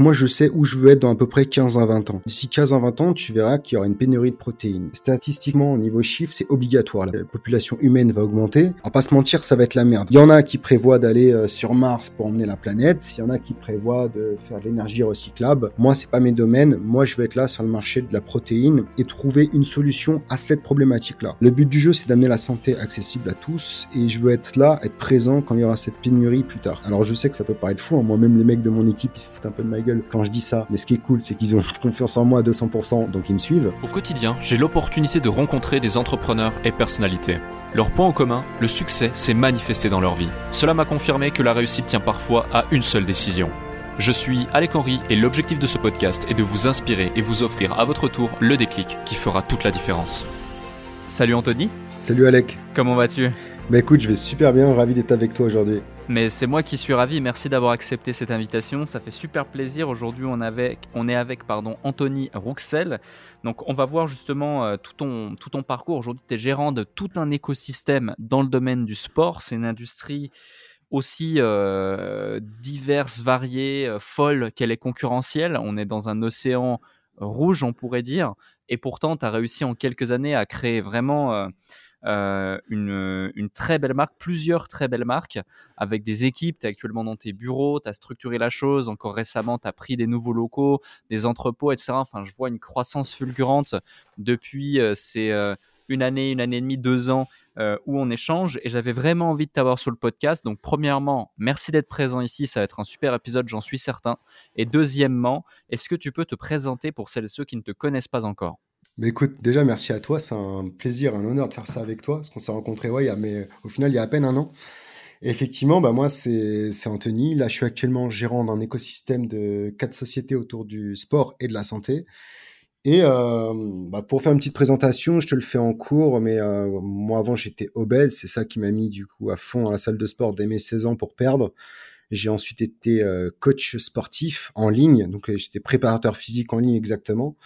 Moi, je sais où je veux être dans à peu près 15 à 20 ans. D'ici 15 à 20 ans, tu verras qu'il y aura une pénurie de protéines. Statistiquement, au niveau chiffre, c'est obligatoire. La population humaine va augmenter. À pas se mentir, ça va être la merde. Il y en a qui prévoient d'aller euh, sur Mars pour emmener la planète. Il y en a qui prévoient de faire de l'énergie recyclable. Moi, c'est pas mes domaines. Moi, je veux être là sur le marché de la protéine et trouver une solution à cette problématique-là. Le but du jeu, c'est d'amener la santé accessible à tous et je veux être là, être présent quand il y aura cette pénurie plus tard. Alors, je sais que ça peut paraître fou. Hein. Moi-même, les mecs de mon équipe, ils se foutent un peu de ma quand je dis ça. Mais ce qui est cool, c'est qu'ils ont confiance en moi à 200%, donc ils me suivent. Au quotidien, j'ai l'opportunité de rencontrer des entrepreneurs et personnalités. Leur point en commun, le succès s'est manifesté dans leur vie. Cela m'a confirmé que la réussite tient parfois à une seule décision. Je suis Alec Henry et l'objectif de ce podcast est de vous inspirer et vous offrir à votre tour le déclic qui fera toute la différence. Salut Anthony. Salut Alec. Comment vas-tu? Bah écoute, je vais super bien, ravi d'être avec toi aujourd'hui. Mais c'est moi qui suis ravi. Merci d'avoir accepté cette invitation. Ça fait super plaisir. Aujourd'hui, on, est avec pardon, Anthony Rouxel. Donc, on va voir justement euh, tout, ton, tout ton parcours. Aujourd'hui, tu es gérant de tout un écosystème dans le domaine du sport. C'est une industrie aussi euh, diverse, variée, euh, folle qu'elle est concurrentielle. On est dans un océan rouge, on pourrait dire. Et pourtant, tu as réussi en quelques années à créer vraiment euh, une, très belle marque, plusieurs très belles marques, avec des équipes. Tu es actuellement dans tes bureaux, tu as structuré la chose. Encore récemment, tu as pris des nouveaux locaux, des entrepôts, etc. Enfin, je vois une croissance fulgurante depuis euh, ces euh, une année, une année et demie, deux ans où on échange. Et j'avais vraiment envie de t'avoir sur le podcast. Donc, premièrement, merci d'être présent ici. Ça va être un super épisode, j'en suis certain. Et deuxièmement, est-ce que tu peux te présenter pour celles et ceux qui ne te connaissent pas encore? Mais écoute, déjà, merci à toi. C'est un plaisir, un honneur de faire ça avec toi, parce qu'on s'est rencontrés, ouais, il y a, mais au final, il y a à peine un an. Effectivement, bah, moi, c'est Anthony. Là, je suis actuellement gérant d'un écosystème de quatre sociétés autour du sport et de la santé. Et euh, bah, pour faire une petite présentation, je te le fais en cours, mais euh, moi avant j'étais obèse, c'est ça qui m'a mis du coup à fond dans la salle de sport dès mes 16 ans pour perdre. J'ai ensuite été euh, coach sportif en ligne, donc j'étais préparateur physique en ligne exactement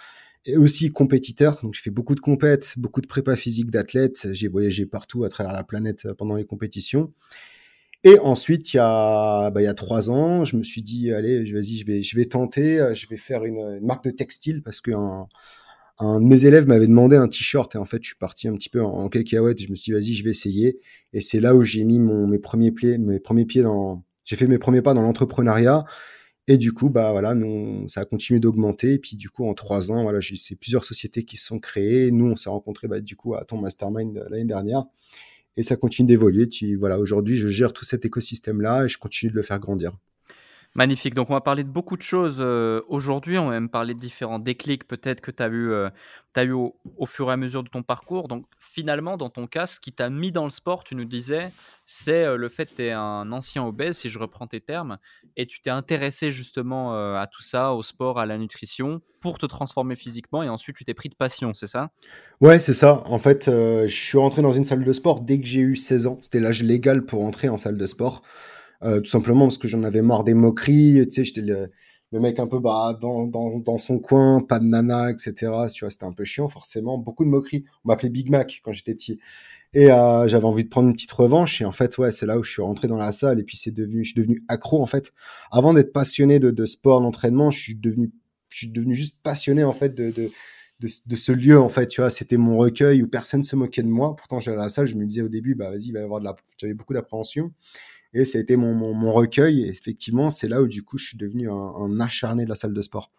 et aussi compétiteur. Donc, j'ai fait beaucoup de compètes, beaucoup de prépa physique d'athlètes. J'ai voyagé partout à travers la planète euh, pendant les compétitions. Et ensuite, il y a, bah, il y a trois ans, je me suis dit, allez, vas-y, je vais, je vais tenter, euh, je vais faire une, marque de textile parce qu'un un de mes élèves m'avait demandé un t-shirt et en fait, je suis parti un petit peu en, en cacahuète. Je me suis dit, vas-y, je vais essayer. Et c'est là où j'ai mis mon, mes premiers pieds, mes premiers pieds dans, j'ai fait mes premiers pas dans l'entrepreneuriat. Et du coup, bah voilà, nous, ça a continué d'augmenter. Et puis du coup, en trois ans, voilà, j'ai plusieurs sociétés qui se sont créées. Nous, on s'est rencontrés bah, du coup à ton mastermind euh, l'année dernière, et ça continue d'évoluer. Voilà, aujourd'hui, je gère tout cet écosystème là et je continue de le faire grandir. Magnifique. Donc, on va parler de beaucoup de choses euh, aujourd'hui. On va même parler de différents déclics peut-être que tu as eu, euh, au, fur et à mesure de ton parcours. Donc, finalement, dans ton cas, ce qui t'a mis dans le sport, tu nous disais, c'est euh, le fait que tu es un ancien obèse, si je reprends tes termes, et tu t'es intéressé justement à tout ça, au sport, à la nutrition, pour te transformer physiquement, et ensuite tu t'es pris de passion, c'est ça? Ouais, c'est ça. En fait, je suis rentré dans une salle de sport dès que j'ai eu 16 ans. C'était l'âge légal pour entrer en salle de sport. Euh, tout simplement parce que j'en avais marre des moqueries, tu sais, j'étais le, mec un peu bah, dans, dans, dans, son coin, pas de nana, etc. Tu vois, c'était un peu chiant, forcément, beaucoup de moqueries. On m'appelait Big Mac quand j'étais petit. Et euh, j'avais envie de prendre une petite revanche. Et en fait, ouais, c'est là où je suis rentré dans la salle. Et puis c'est devenu, je suis devenu accro en fait. Avant d'être passionné de, de sport, d'entraînement, je suis devenu, je suis devenu juste passionné en fait de, de de, de, ce lieu en fait tu vois c'était mon recueil où personne se moquait de moi pourtant j'allais à la salle je me disais au début bah vas-y il va y avoir de la j'avais beaucoup d'appréhension et ça a été mon, mon, recueil. Et effectivement, c'est là où du coup, je suis devenu un, acharné de la salle de sport.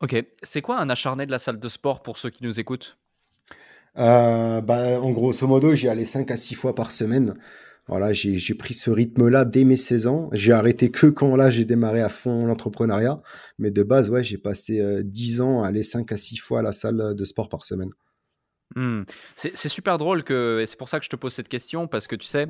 Ok, c'est quoi un acharné de la salle de sport pour ceux qui nous écoutent? Euh, bah, En grosso modo, j'y allais 5 à 6 fois par semaine. Voilà, j'ai pris ce rythme-là dès mes 16 ans. J'ai arrêté que quand là, j'ai démarré à fond l'entrepreneuriat. Mais de base, ouais, j'ai passé 10 euh, ans à aller 5 à 6 fois à la salle de sport par semaine. Mmh. C'est super drôle que, et c'est pour ça que je te pose cette question, parce que tu sais,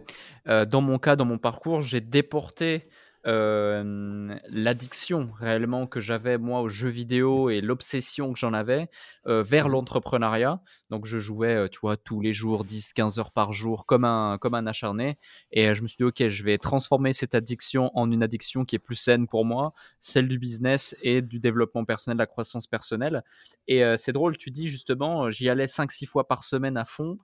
euh, dans mon cas, dans mon parcours, j'ai déporté euh, l'addiction réellement que j'avais moi aux jeux vidéo et l'obsession que j'en avais euh, vers mmh l'entrepreneuriat. Donc je jouais, euh, tu vois, tous les jours, 10-15 heures par jour, comme un, comme un acharné. Et je me suis dit, ok, je vais transformer cette addiction en une addiction qui est plus saine pour moi, celle du business et du développement personnel, de la croissance personnelle. Et c'est drôle, tu dis justement, j'y allais 5-6 fois par semaine à fond.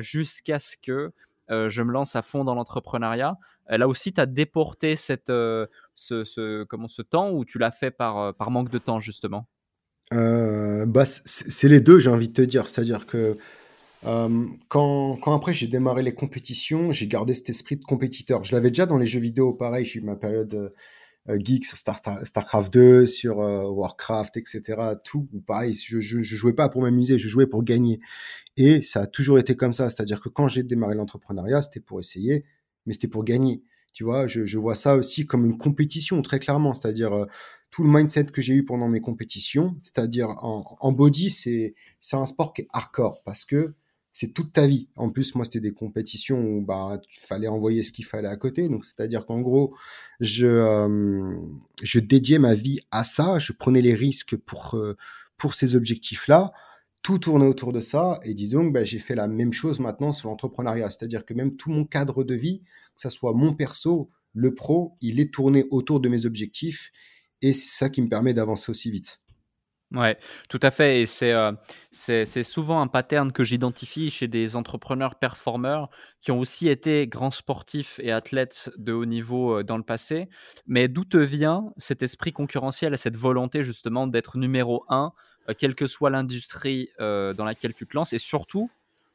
jusqu'à ce que euh, je me lance à fond dans l'entrepreneuriat. Euh, là aussi, tu as déporté cette, euh, ce, comment, ce temps ou tu l'as fait par, par manque de temps justement? Bah, C'est les deux, j'ai envie de te dire. C'est-à-dire que quand, quand, après j'ai démarré les compétitions, j'ai gardé cet esprit de compétiteur. Je l'avais déjà dans les jeux vidéo, pareil, j'ai eu ma période geek sur Star StarCraft 2, sur euh, Warcraft, etc. Tout, pareil, je, je, je, jouais pas pour m'amuser, je jouais pour gagner. Et ça a toujours été comme ça, c'est-à-dire que quand j'ai démarré l'entrepreneuriat, c'était pour essayer, mais c'était pour gagner. Tu vois, je, je, vois ça aussi comme une compétition, très clairement, c'est-à-dire euh, tout le mindset que j'ai eu pendant mes compétitions, c'est-à-dire en, en body, c'est un sport qui est hardcore parce que c'est toute ta vie. En plus, moi, c'était des compétitions où bah, il fallait envoyer ce qu'il fallait à côté. Donc, c'est-à-dire qu'en gros, je, euh, je dédiais ma vie à ça. Je prenais les risques pour, euh, pour ces objectifs-là. Tout tournait autour de ça. Et disons que bah, j'ai fait la même chose maintenant sur l'entrepreneuriat. C'est-à-dire que même tout mon cadre de vie, que ce soit mon perso, le pro, il est tourné autour de mes objectifs. Et c'est ça qui me permet d'avancer aussi vite. Ouais, tout à fait. Et c'est euh, c'est souvent un pattern que j'identifie chez des entrepreneurs performeurs qui ont aussi été grands sportifs et athlètes de haut niveau euh, dans le passé. Mais d'où te vient cet esprit concurrentiel et cette volonté justement d'être numéro un, euh, quelle que soit l'industrie dans laquelle tu te lances, et surtout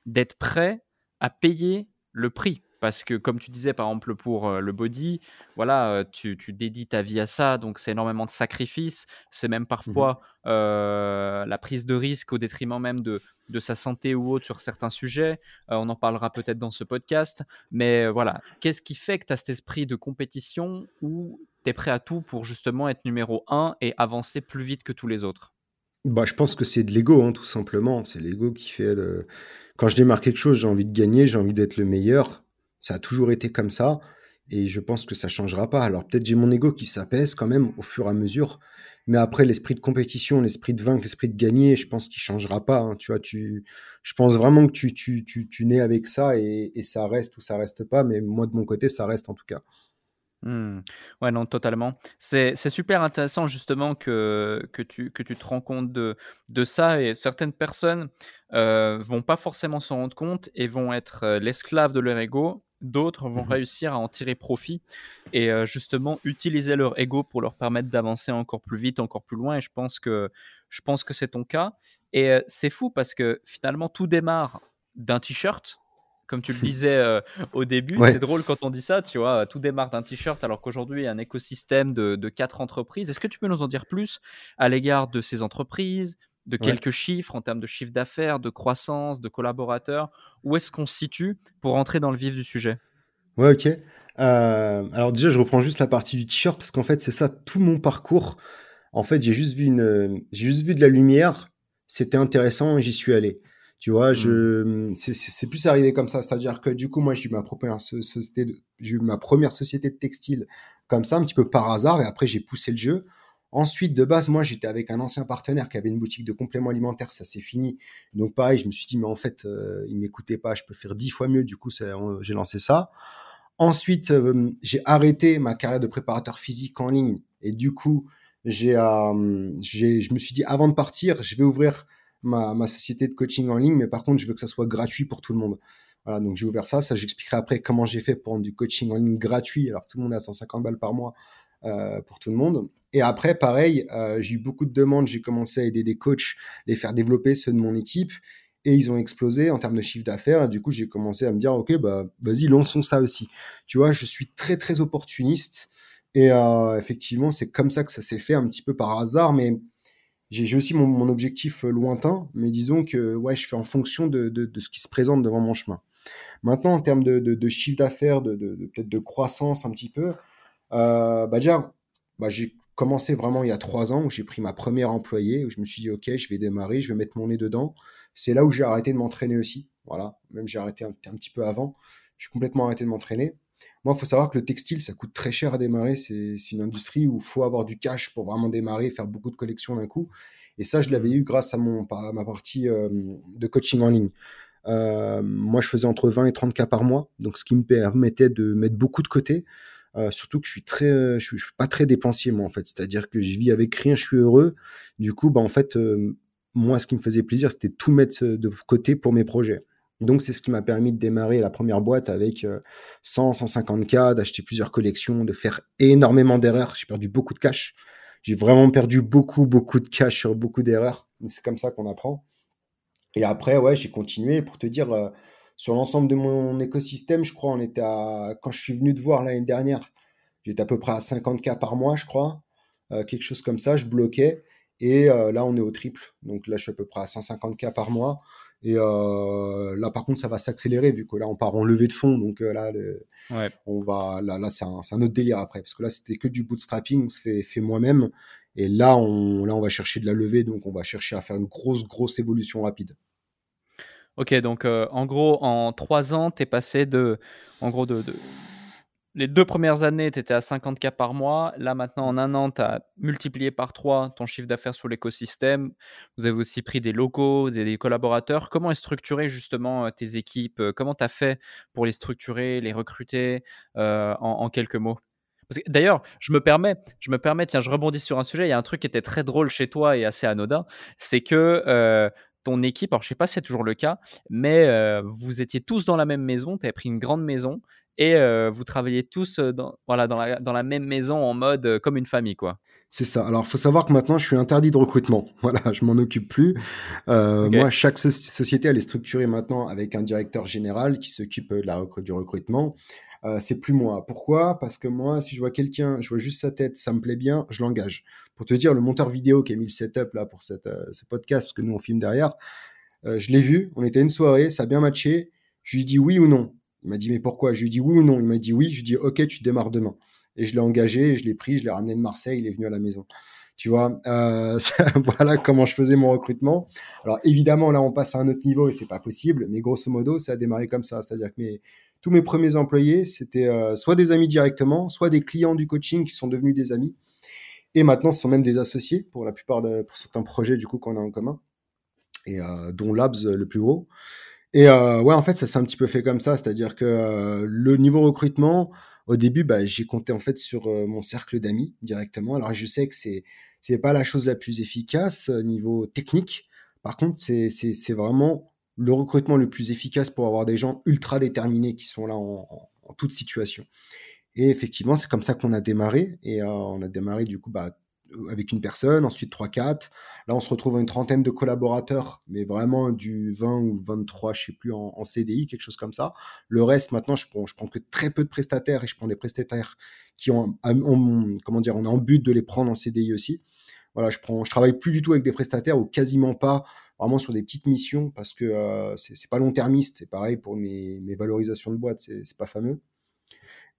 d'être prêt à payer le prix? Parce que comme tu disais par exemple pour le body, voilà, tu, dédies ta vie à ça, donc c'est énormément de sacrifices, c'est même mmh parfois la prise de risque au détriment même de, de sa santé ou autre sur certains sujets. on en parlera peut-être dans ce podcast, mais voilà, qu'est-ce qui fait que tu as cet esprit de compétition où tu es prêt à tout pour justement être numéro un et avancer plus vite que tous les autres? Bah, je pense que c'est de l'ego, hein, tout simplement. C'est l'ego qui fait. Le... Quand je démarre quelque chose, j'ai envie de gagner, j'ai envie d'être le meilleur. Ça a toujours été comme ça et je pense que ça changera pas. Alors peut-être j'ai mon ego qui s'apaise quand même au fur et à mesure, mais après l'esprit de compétition, l'esprit de vaincre, l'esprit de gagner, je pense qu'il changera pas. Hein. Tu vois, tu, je pense vraiment que tu, tu, tu, tu nais avec ça et, ça reste ou ça reste pas. Mais moi de mon côté, ça reste en tout cas. Mmh. Ouais, non, totalement. C'est super intéressant justement que, que, tu, que tu te rends compte de, de ça et certaines personnes euh, vont pas forcément s'en rendre compte et vont être euh, l'esclave de leur ego d'autres vont mmh réussir à en tirer profit et justement utiliser leur ego pour leur permettre d'avancer encore plus vite, encore plus loin. Et je pense que je pense que c'est ton cas. Et c'est fou parce que finalement tout démarre d'un t-shirt. Comme tu le disais au début, c'est drôle quand on dit ça, tu vois, tout démarre d'un t-shirt alors qu'aujourd'hui il y a un écosystème de, de quatre entreprises. Est-ce que tu peux nous en dire plus à l'égard de ces entreprises, de quelques chiffres en termes de chiffre d'affaires, de croissance, de collaborateurs? Où est-ce qu'on se situe pour entrer dans le vif du sujet? Ouais, ok. Euh, alors déjà, je reprends juste la partie du t-shirt parce qu'en fait, c'est ça tout mon parcours. En fait, j'ai juste vu une, j'ai juste vu de la lumière. C'était intéressant et j'y suis allé. Tu vois, je, mmh. c'est plus arrivé comme ça. C'est-à-dire que du coup, moi, j'ai eu ma première société, j'ai eu ma première société de textile comme ça, un petit peu par hasard. Et après, j'ai poussé le jeu. Ensuite, de base, moi, j'étais avec un ancien partenaire qui avait une boutique de compléments alimentaires, ça s'est fini. Donc, pareil, je me suis dit, mais en fait, euh, il m'écoutait pas, je peux faire dix fois mieux. Du coup, j'ai lancé ça. Ensuite, euh, j'ai arrêté ma carrière de préparateur physique en ligne. Et du coup, j'ai, euh, je me suis dit, avant de partir, je vais ouvrir ma, ma, société de coaching en ligne, mais par contre, je veux que ça soit gratuit pour tout le monde. Voilà, donc j'ai ouvert ça. Ça, j'expliquerai après comment j'ai fait pour du coaching en ligne gratuit. Alors, tout le monde a 150 balles par mois pour tout le monde. Et après, pareil, euh, j'ai eu beaucoup de demandes. J'ai commencé à aider des coachs, les faire développer, ceux de mon équipe. Et ils ont explosé en termes de chiffre d'affaires. Et du coup, j'ai commencé à me dire, OK, bah, vas-y, lançons ça aussi. Tu vois, je suis très, très opportuniste. Et euh, effectivement, c'est comme ça que ça s'est fait un petit peu par hasard. Mais j'ai aussi mon, objectif lointain. Mais disons que ouais, je fais en fonction de, de, de, ce qui se présente devant mon chemin. Maintenant, en termes de, de chiffre d'affaires, de, peut-être de croissance un petit peu, euh, bah déjà, bah j'ai commencé vraiment il y a trois ans où j'ai pris ma première employée, où je me suis dit, OK, je vais démarrer, je vais mettre mon nez dedans. C'est là où j'ai arrêté de m'entraîner aussi. Voilà, même j'ai arrêté un, petit peu avant. J'ai complètement arrêté de m'entraîner. Moi, il faut savoir que le textile, ça coûte très cher à démarrer. C'est une industrie où il faut avoir du cash pour vraiment démarrer, faire beaucoup de collections d'un coup. Et ça, je l'avais eu grâce à, mon, ma partie euh, de coaching en ligne. Euh, moi, je faisais entre 20 et 30 cas par mois, donc ce qui me permettait de mettre beaucoup de côté. Euh, surtout que je suis très, euh, je suis, pas très dépensier moi en fait. C'est-à-dire que je vis avec rien, je suis heureux. Du coup, bah en fait, euh, moi, ce qui me faisait plaisir, c'était tout mettre de côté pour mes projets. Donc, c'est ce qui m'a permis de démarrer la première boîte avec 100, 150K, d'acheter plusieurs collections, de faire énormément d'erreurs. J'ai perdu beaucoup de cash. J'ai vraiment perdu beaucoup, beaucoup de cash sur beaucoup d'erreurs. C'est comme ça qu'on apprend. Et après, ouais, j'ai continué. Pour te dire, sur l'ensemble de mon écosystème, je crois, on était à, quand je suis venu te voir l'année dernière, j'étais à peu près à 50K par mois, je crois. Euh, quelque chose comme ça, je bloquais. Et euh, là, on est au triple. Donc là, je suis à peu près à 150K par mois. Et là, par contre, ça va s'accélérer vu que là, on part en levée de fonds. Donc là, on va, là, là c'est un, un, autre délire après. Parce que là, c'était que du bootstrapping, on se fait, fait moi-même. Et là on, là, on va chercher de la levée. Donc, on va chercher à faire une grosse, grosse évolution rapide. Ok, donc en gros, en trois ans, tu es passé de, en gros, de les deux premières années, tu étais à 50K par mois. Là, maintenant, en un an, tu as multiplié par trois ton chiffre d'affaires sur l'écosystème. Vous avez aussi pris des locaux, des collaborateurs. Comment est structuré justement euh, tes équipes? Comment tu as fait pour les structurer, les recruter euh, en, quelques mots? D'ailleurs, je me permets, je me permets, tiens, je rebondis sur un sujet. Il y a un truc qui était très drôle chez toi et assez anodin, c'est que euh, ton équipe, alors je sais pas si c'est toujours le cas, mais vous étiez tous dans la même maison, tu avais pris une grande maison et vous travaillez tous dans, voilà, dans, la, dans la même maison en mode comme une famille, quoi. C'est ça. Alors, il faut savoir que maintenant, je suis interdit de recrutement. Voilà, je m'en occupe plus. Moi, chaque société, elle est structurée maintenant avec un directeur général qui s'occupe de la du recrutement. C'est plus moi. Pourquoi? Parce que moi, si je vois quelqu'un, je vois juste sa tête, ça me plaît bien, je l'engage. Pour te dire, le monteur vidéo qui a mis le setup là pour cette, ce podcast, parce que nous on filme derrière, je l'ai vu. On était à une soirée, ça a bien matché. Je lui dis oui ou non. Il m'a dit, mais pourquoi? Je lui ai dit oui ou non Il m'a dit oui. Je lui ai dit, ok, tu démarres demain. Et je l'ai engagé, je l'ai pris, je l'ai ramené de Marseille, il est venu à la maison. Tu vois, euh, voilà comment je faisais mon recrutement. Alors évidemment, là, on passe à un autre niveau et c'est pas possible, mais grosso modo, ça a démarré comme ça. C'est-à-dire que mes, tous mes premiers employés, c'était euh, soit des amis directement, soit des clients du coaching qui sont devenus des amis. Et maintenant, ce sont même des associés pour la plupart de, pour certains projets du coup qu'on a en commun, et euh, dont Labs le plus gros. Et euh, ouais, en fait, ça s'est un petit peu fait comme ça, c'est-à-dire que euh, le niveau recrutement, au début, bah, j'ai compté en fait sur euh, mon cercle d'amis directement. Alors, je sais que c'est c'est pas la chose la plus efficace au niveau technique. Par contre, c'est c'est vraiment le recrutement le plus efficace pour avoir des gens ultra déterminés qui sont là en, toute situation. Et effectivement, c'est comme ça qu'on a démarré. Et on a démarré du coup bah, avec une personne, ensuite 3-4. Là, on se retrouve à une trentaine de collaborateurs, mais vraiment du 20 ou 23, je sais plus, en, CDI, quelque chose comme ça. Le reste, maintenant, je prends, prends que très peu de prestataires et je prends des prestataires qui ont, comment dire, on en but de les prendre en CDI aussi. Voilà, je prends, travaille plus du tout avec des prestataires ou quasiment pas, vraiment sur des petites missions parce que euh, c'est pas long-termiste. C'est pareil pour mes, valorisations de boîte, c'est pas fameux.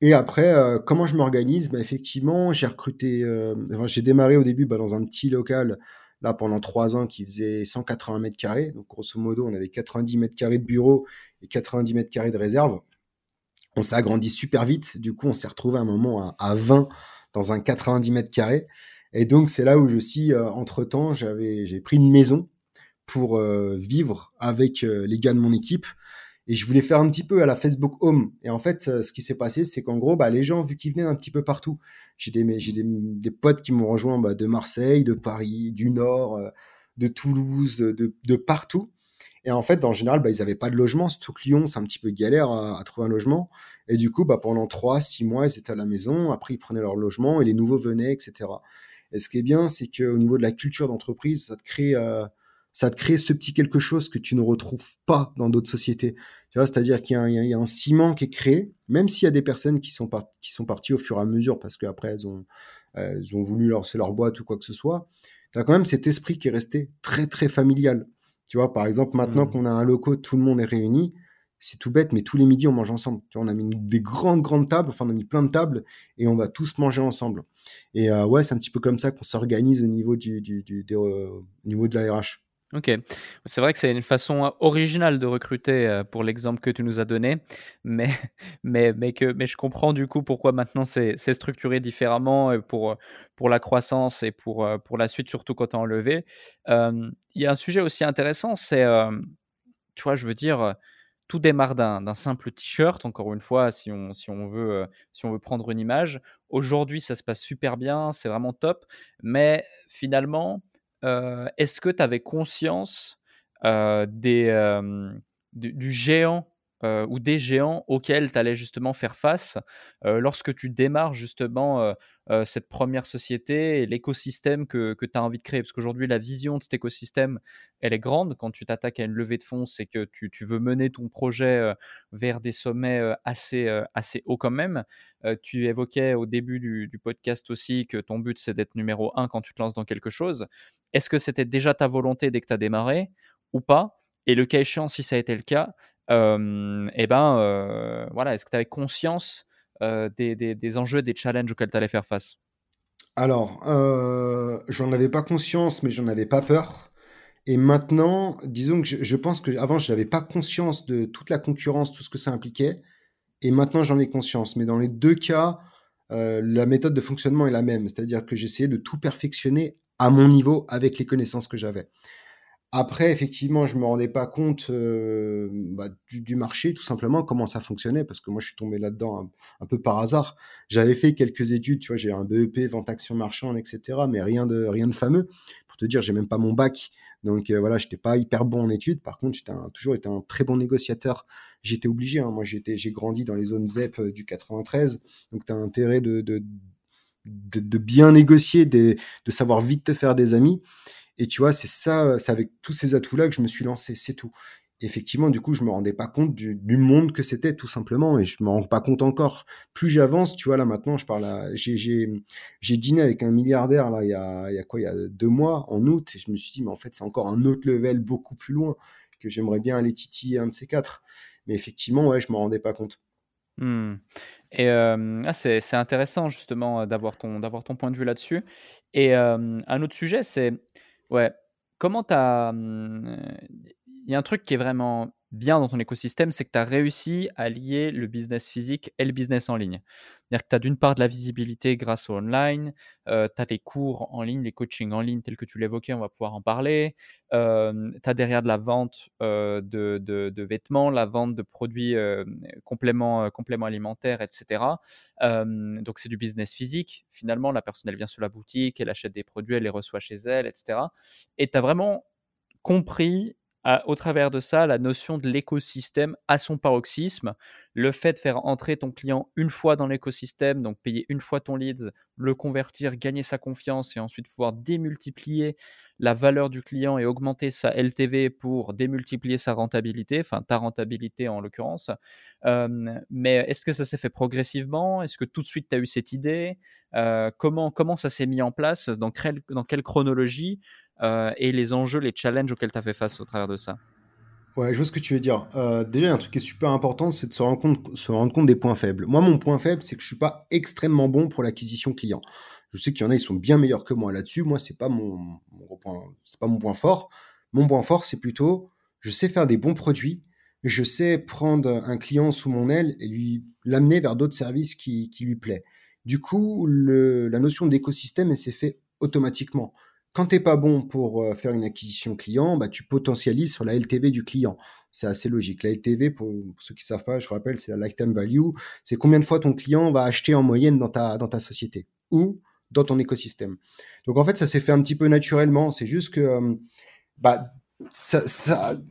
Et après, euh, comment je m'organise? Bah, Effectivement, j'ai recruté, euh, j'ai démarré au début bah, dans un petit local, là pendant trois ans, qui faisait 180 mètres carrés. Donc grosso modo, on avait 90 mètres carrés de bureau et 90 mètres carrés de réserve. On s'est agrandi super vite. Du coup, on s'est retrouvé à un moment à, 20 dans un 90 mètres carrés. Et donc, c'est là où je suis, euh, entre-temps, j'avais, j'ai pris une maison pour vivre avec les gars de mon équipe et je voulais faire un petit peu à la Facebook Home. Et en fait, euh, ce qui s'est passé, c'est qu'en gros, bah, les gens, vu qu'ils venaient un petit peu partout, j'ai des, des, des, potes qui m'ont rejoint bah, de Marseille, de Paris, du Nord, euh, de Toulouse, de, de, partout. Et en fait, en général, bah, ils n'avaient pas de logement. Surtout que Lyon, c'est un petit peu galère à, trouver un logement. Et du coup, bah, pendant 3, 6 mois, ils étaient à la maison. Après, ils prenaient leur logement et les nouveaux venaient, etc. Et ce qui est bien, c'est qu'au niveau de la culture d'entreprise, ça te crée... Euh, ça te crée ce petit quelque chose que tu ne retrouves pas dans d'autres sociétés. Tu vois, c'est-à-dire qu'il y, a un ciment qui est créé, même s'il y a des personnes qui sont, qui sont parties au fur et à mesure parce qu'après elles ont, elles ont voulu lancer leur boîte ou quoi que ce soit. Tu as quand même cet esprit qui est resté très très familial. Tu vois, par exemple, maintenant mmh. qu'on a un loco, tout le monde est réuni. C'est tout bête, mais tous les midis, on mange ensemble. Tu vois, on a mis des grandes, grandes tables, enfin, on a mis plein de tables et on va tous manger ensemble. Et euh, ouais, c'est un petit peu comme ça qu'on s'organise au niveau du, du, du, au niveau de la RH. Ok, c'est vrai que c'est une façon originale de recruter pour l'exemple que tu nous as donné, mais, mais, mais, que, mais je comprends du coup pourquoi maintenant c'est structuré différemment pour, pour la croissance et pour, pour la suite, surtout quand tu as enlevé. Il y a un sujet aussi intéressant, c'est, tu vois, je veux dire, tout démarre d'un simple t-shirt, encore une fois, si on, si, on veut, si on veut prendre une image. Aujourd'hui, ça se passe super bien, c'est vraiment top, mais finalement, est-ce que tu avais conscience des, du, géant ou des géants auxquels tu allais justement faire face lorsque tu démarres justement cette première société et l'écosystème que, que tu as envie de créer? Parce qu'aujourd'hui, la vision de cet écosystème, elle est grande. Quand tu t'attaques à une levée de fonds, c'est que tu, tu, veux mener ton projet vers des sommets assez, assez hauts quand même. tu évoquais au début du, du podcast aussi que ton but, c'est d'être numéro un quand tu te lances dans quelque chose. Est-ce que c'était déjà ta volonté dès que tu as démarré ou pas? Et le cas échéant, si ça a été le cas, et eh ben, voilà, est-ce que tu avais conscience des, des, des, enjeux, des challenges auxquels tu allais faire face? Alors, j'en avais pas conscience, mais j'en avais pas peur. Et maintenant, disons que je, pense qu'avant, je n'avais pas conscience de toute la concurrence, tout ce que ça impliquait. Et maintenant, j'en ai conscience. Mais dans les deux cas, la méthode de fonctionnement est la même. C'est-à-dire que j'essayais de tout perfectionner à mon niveau avec les connaissances que j'avais. Après, effectivement, je me rendais pas compte euh, bah, du, marché, tout simplement, comment ça fonctionnait, parce que moi, je suis tombé là-dedans un, peu par hasard. J'avais fait quelques études, tu vois, j'ai un BEP, vente action marchande, etc., mais rien de rien de fameux. Pour te dire, j'ai même pas mon bac, donc euh, voilà, j'étais pas hyper bon en études. Par contre, j'étais toujours été un très bon négociateur. J'étais obligé. Hein. Moi, j'étais, j'ai grandi dans les zones ZEP euh, du 93, donc tu as intérêt de, de de, bien négocier, de savoir vite te faire des amis. Et tu vois, c'est ça, c'est avec tous ces atouts-là que je me suis lancé, c'est tout. effectivement, du coup, je me rendais pas compte du, monde que c'était, tout simplement, et je me rends pas compte encore. Plus j'avance, tu vois, là maintenant, je parle à, j'ai, dîné avec un milliardaire, là, il y a, il y a quoi, il y a deux mois, en août, et je me suis dit, mais en fait, c'est encore un autre level beaucoup plus loin, que j'aimerais bien aller titiller un de ces quatre. Mais effectivement, ouais, je me rendais pas compte. Mmh. Et ah, c'est, intéressant justement d'avoir ton, d'avoir ton point de vue là-dessus. Et un autre sujet, c'est Ouais. Comment tu as. Mmh, il y a un truc qui est vraiment bien dans ton écosystème, c'est que tu as réussi à lier le business physique et le business en ligne. C'est-à-dire que tu as d'une part de la visibilité grâce au online, euh, tu as les cours en ligne, les coachings en ligne tels que tu l'évoquais, on va pouvoir en parler. Euh, tu as derrière de la vente euh, de, de, vêtements, la vente de produits compléments, compléments alimentaires, etc. donc c'est du business physique. Finalement, la personne, elle vient sur la boutique, elle achète des produits, elle les reçoit chez elle, etc. Et tu as vraiment compris au travers de ça, la notion de l'écosystème à son paroxysme. Le fait de faire entrer ton client une fois dans l'écosystème, donc payer une fois ton leads, le convertir, gagner sa confiance et ensuite pouvoir démultiplier la valeur du client et augmenter sa LTV pour démultiplier sa rentabilité, enfin ta rentabilité en l'occurrence. mais est-ce que ça s'est fait progressivement? Est-ce que tout de suite tu as eu cette idée? Comment, comment ça s'est mis en place? Dans, dans quelle chronologie? Euh, et les enjeux, les challenges auxquels tu as fait face au travers de ça Ouais, je vois ce que tu veux dire. Euh, déjà, un truc qui est super important, c'est de se rendre, compte, se rendre compte des points faibles. Moi, mon point faible, c'est que je suis pas extrêmement bon pour l'acquisition client. Je sais qu'il y en a, ils sont bien meilleurs que moi là-dessus. Moi, c'est pas mon, c'est pas mon point fort. Mon point fort, c'est plutôt, je sais faire des bons produits. Je sais prendre un client sous mon aile et lui l'amener vers d'autres services qui, lui plaît. Du coup, la notion d'écosystème, elle s'est fait automatiquement. Quand t'es pas bon pour euh, faire une acquisition client, bah, tu potentialises sur la LTV du client. C'est assez logique. La LTV, pour, ceux qui savent pas, je rappelle, c'est la lifetime value. C'est combien de fois ton client va acheter en moyenne dans ta, dans ta société ou dans ton écosystème. Donc en fait, ça s'est fait un petit peu naturellement. C'est juste que euh, bah,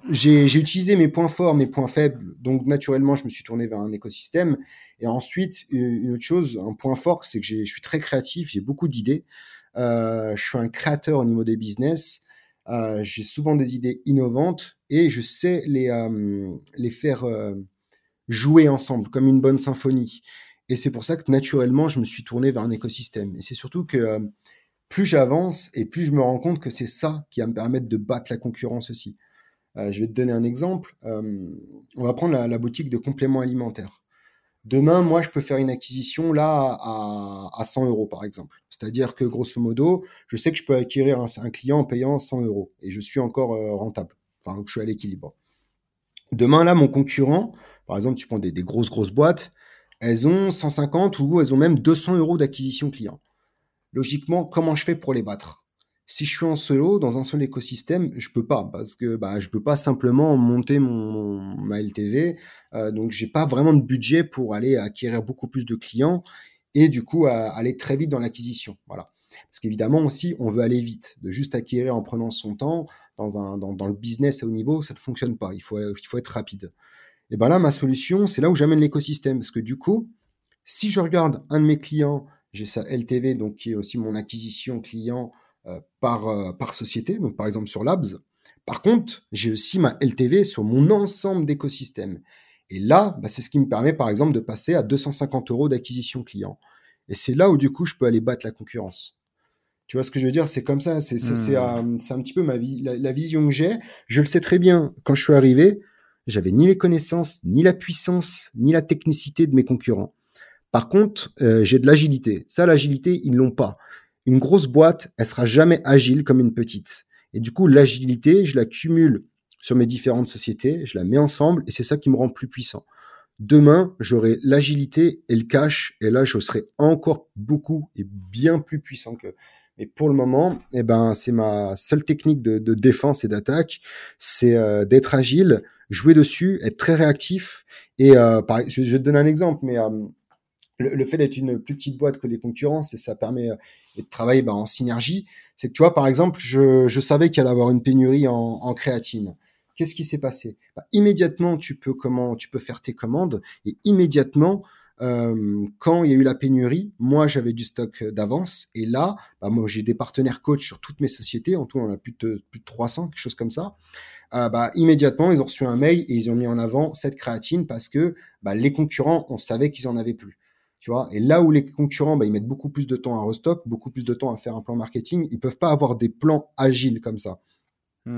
j'ai utilisé mes points forts, mes points faibles. Donc naturellement, je me suis tourné vers un écosystème. Et ensuite, une autre chose, un point fort, c'est que je suis très créatif, j'ai beaucoup d'idées. Euh, je suis un créateur au niveau des business. Euh, j'ai souvent des idées innovantes et je sais les, euh, les faire jouer ensemble comme une bonne symphonie. Et c'est pour ça que naturellement, je me suis tourné vers un écosystème. Et c'est surtout que plus j'avance et plus je me rends compte que c'est ça qui va me permettre de battre la concurrence aussi. je vais te donner un exemple. on va prendre la, boutique de compléments alimentaires. Demain, moi, je peux faire une acquisition là à, 100 euros, par exemple. C'est-à-dire que, grosso modo, je sais que je peux acquérir un, client en payant 100 euros et je suis encore euh, rentable. Enfin, je suis à l'équilibre. Demain, là, mon concurrent, par exemple, tu prends des, des, grosses, grosses boîtes, elles ont 150 ou elles ont même 200 euros d'acquisition client. Logiquement, comment je fais pour les battre? Si je suis en solo dans un seul écosystème, je peux pas parce que bah je peux pas simplement monter mon, ma LTV, euh, donc j'ai pas vraiment de budget pour aller acquérir beaucoup plus de clients et du coup aller très vite dans l'acquisition. Voilà. Parce qu'évidemment aussi, on veut aller vite. De juste acquérir en prenant son temps dans, le business à haut niveau, ça ne fonctionne pas. Il faut, être rapide. Et ben là, ma solution, c'est là où j'amène l'écosystème. Parce que du coup, si je regarde un de mes clients, j'ai sa LTV, donc qui est aussi mon acquisition client euh, par, euh, par société, donc par exemple sur Labs. Par contre, j'ai aussi ma LTV sur mon ensemble d'écosystèmes. Et là, bah, c'est ce qui me permet par exemple de passer à 250 euros d'acquisition client. Et c'est là où du coup je peux aller battre la concurrence. Tu vois ce que je veux dire? C'est comme ça. C'est mmh. euh, un petit peu ma vie, la, vision que j'ai. Je le sais très bien. Quand je suis arrivé, j'avais ni les connaissances, ni la puissance, ni la technicité de mes concurrents. Par contre, euh, j'ai de l'agilité. Ça, l'agilité, ils l'ont pas. Une grosse boîte, elle sera jamais agile comme une petite. Et du coup, l'agilité, je la cumule sur mes différentes sociétés, je la mets ensemble et c'est ça qui me rend plus puissant. Demain, j'aurai l'agilité et le cash et là, je serai encore beaucoup et bien plus puissant que. Mais pour le moment, eh ben, c'est ma seule technique de, défense et d'attaque, c'est euh, d'être agile, jouer dessus, être très réactif. Et euh, je, je, te donner un exemple, mais euh, le, fait d'être une plus petite boîte que les concurrents, et ça permet de travailler bah, en synergie. C'est que tu vois, par exemple, je, je savais qu'il allait avoir une pénurie en, en créatine. Qu'est-ce qui s'est passé? Bah, Immédiatement, tu peux comment Tu peux faire tes commandes et immédiatement, euh, quand il y a eu la pénurie, moi j'avais du stock d'avance et là, bah, moi j'ai des partenaires coach sur toutes mes sociétés. En tout, on a plus de plus de 300, quelque chose comme ça. Euh, bah, immédiatement, ils ont reçu un mail et ils ont mis en avant cette créatine parce que les concurrents, on savait qu'ils en avaient plus. Et là où les concurrents, ils mettent beaucoup plus de temps à restock, beaucoup plus de temps à faire un plan marketing, ils peuvent pas avoir des plans agiles comme ça.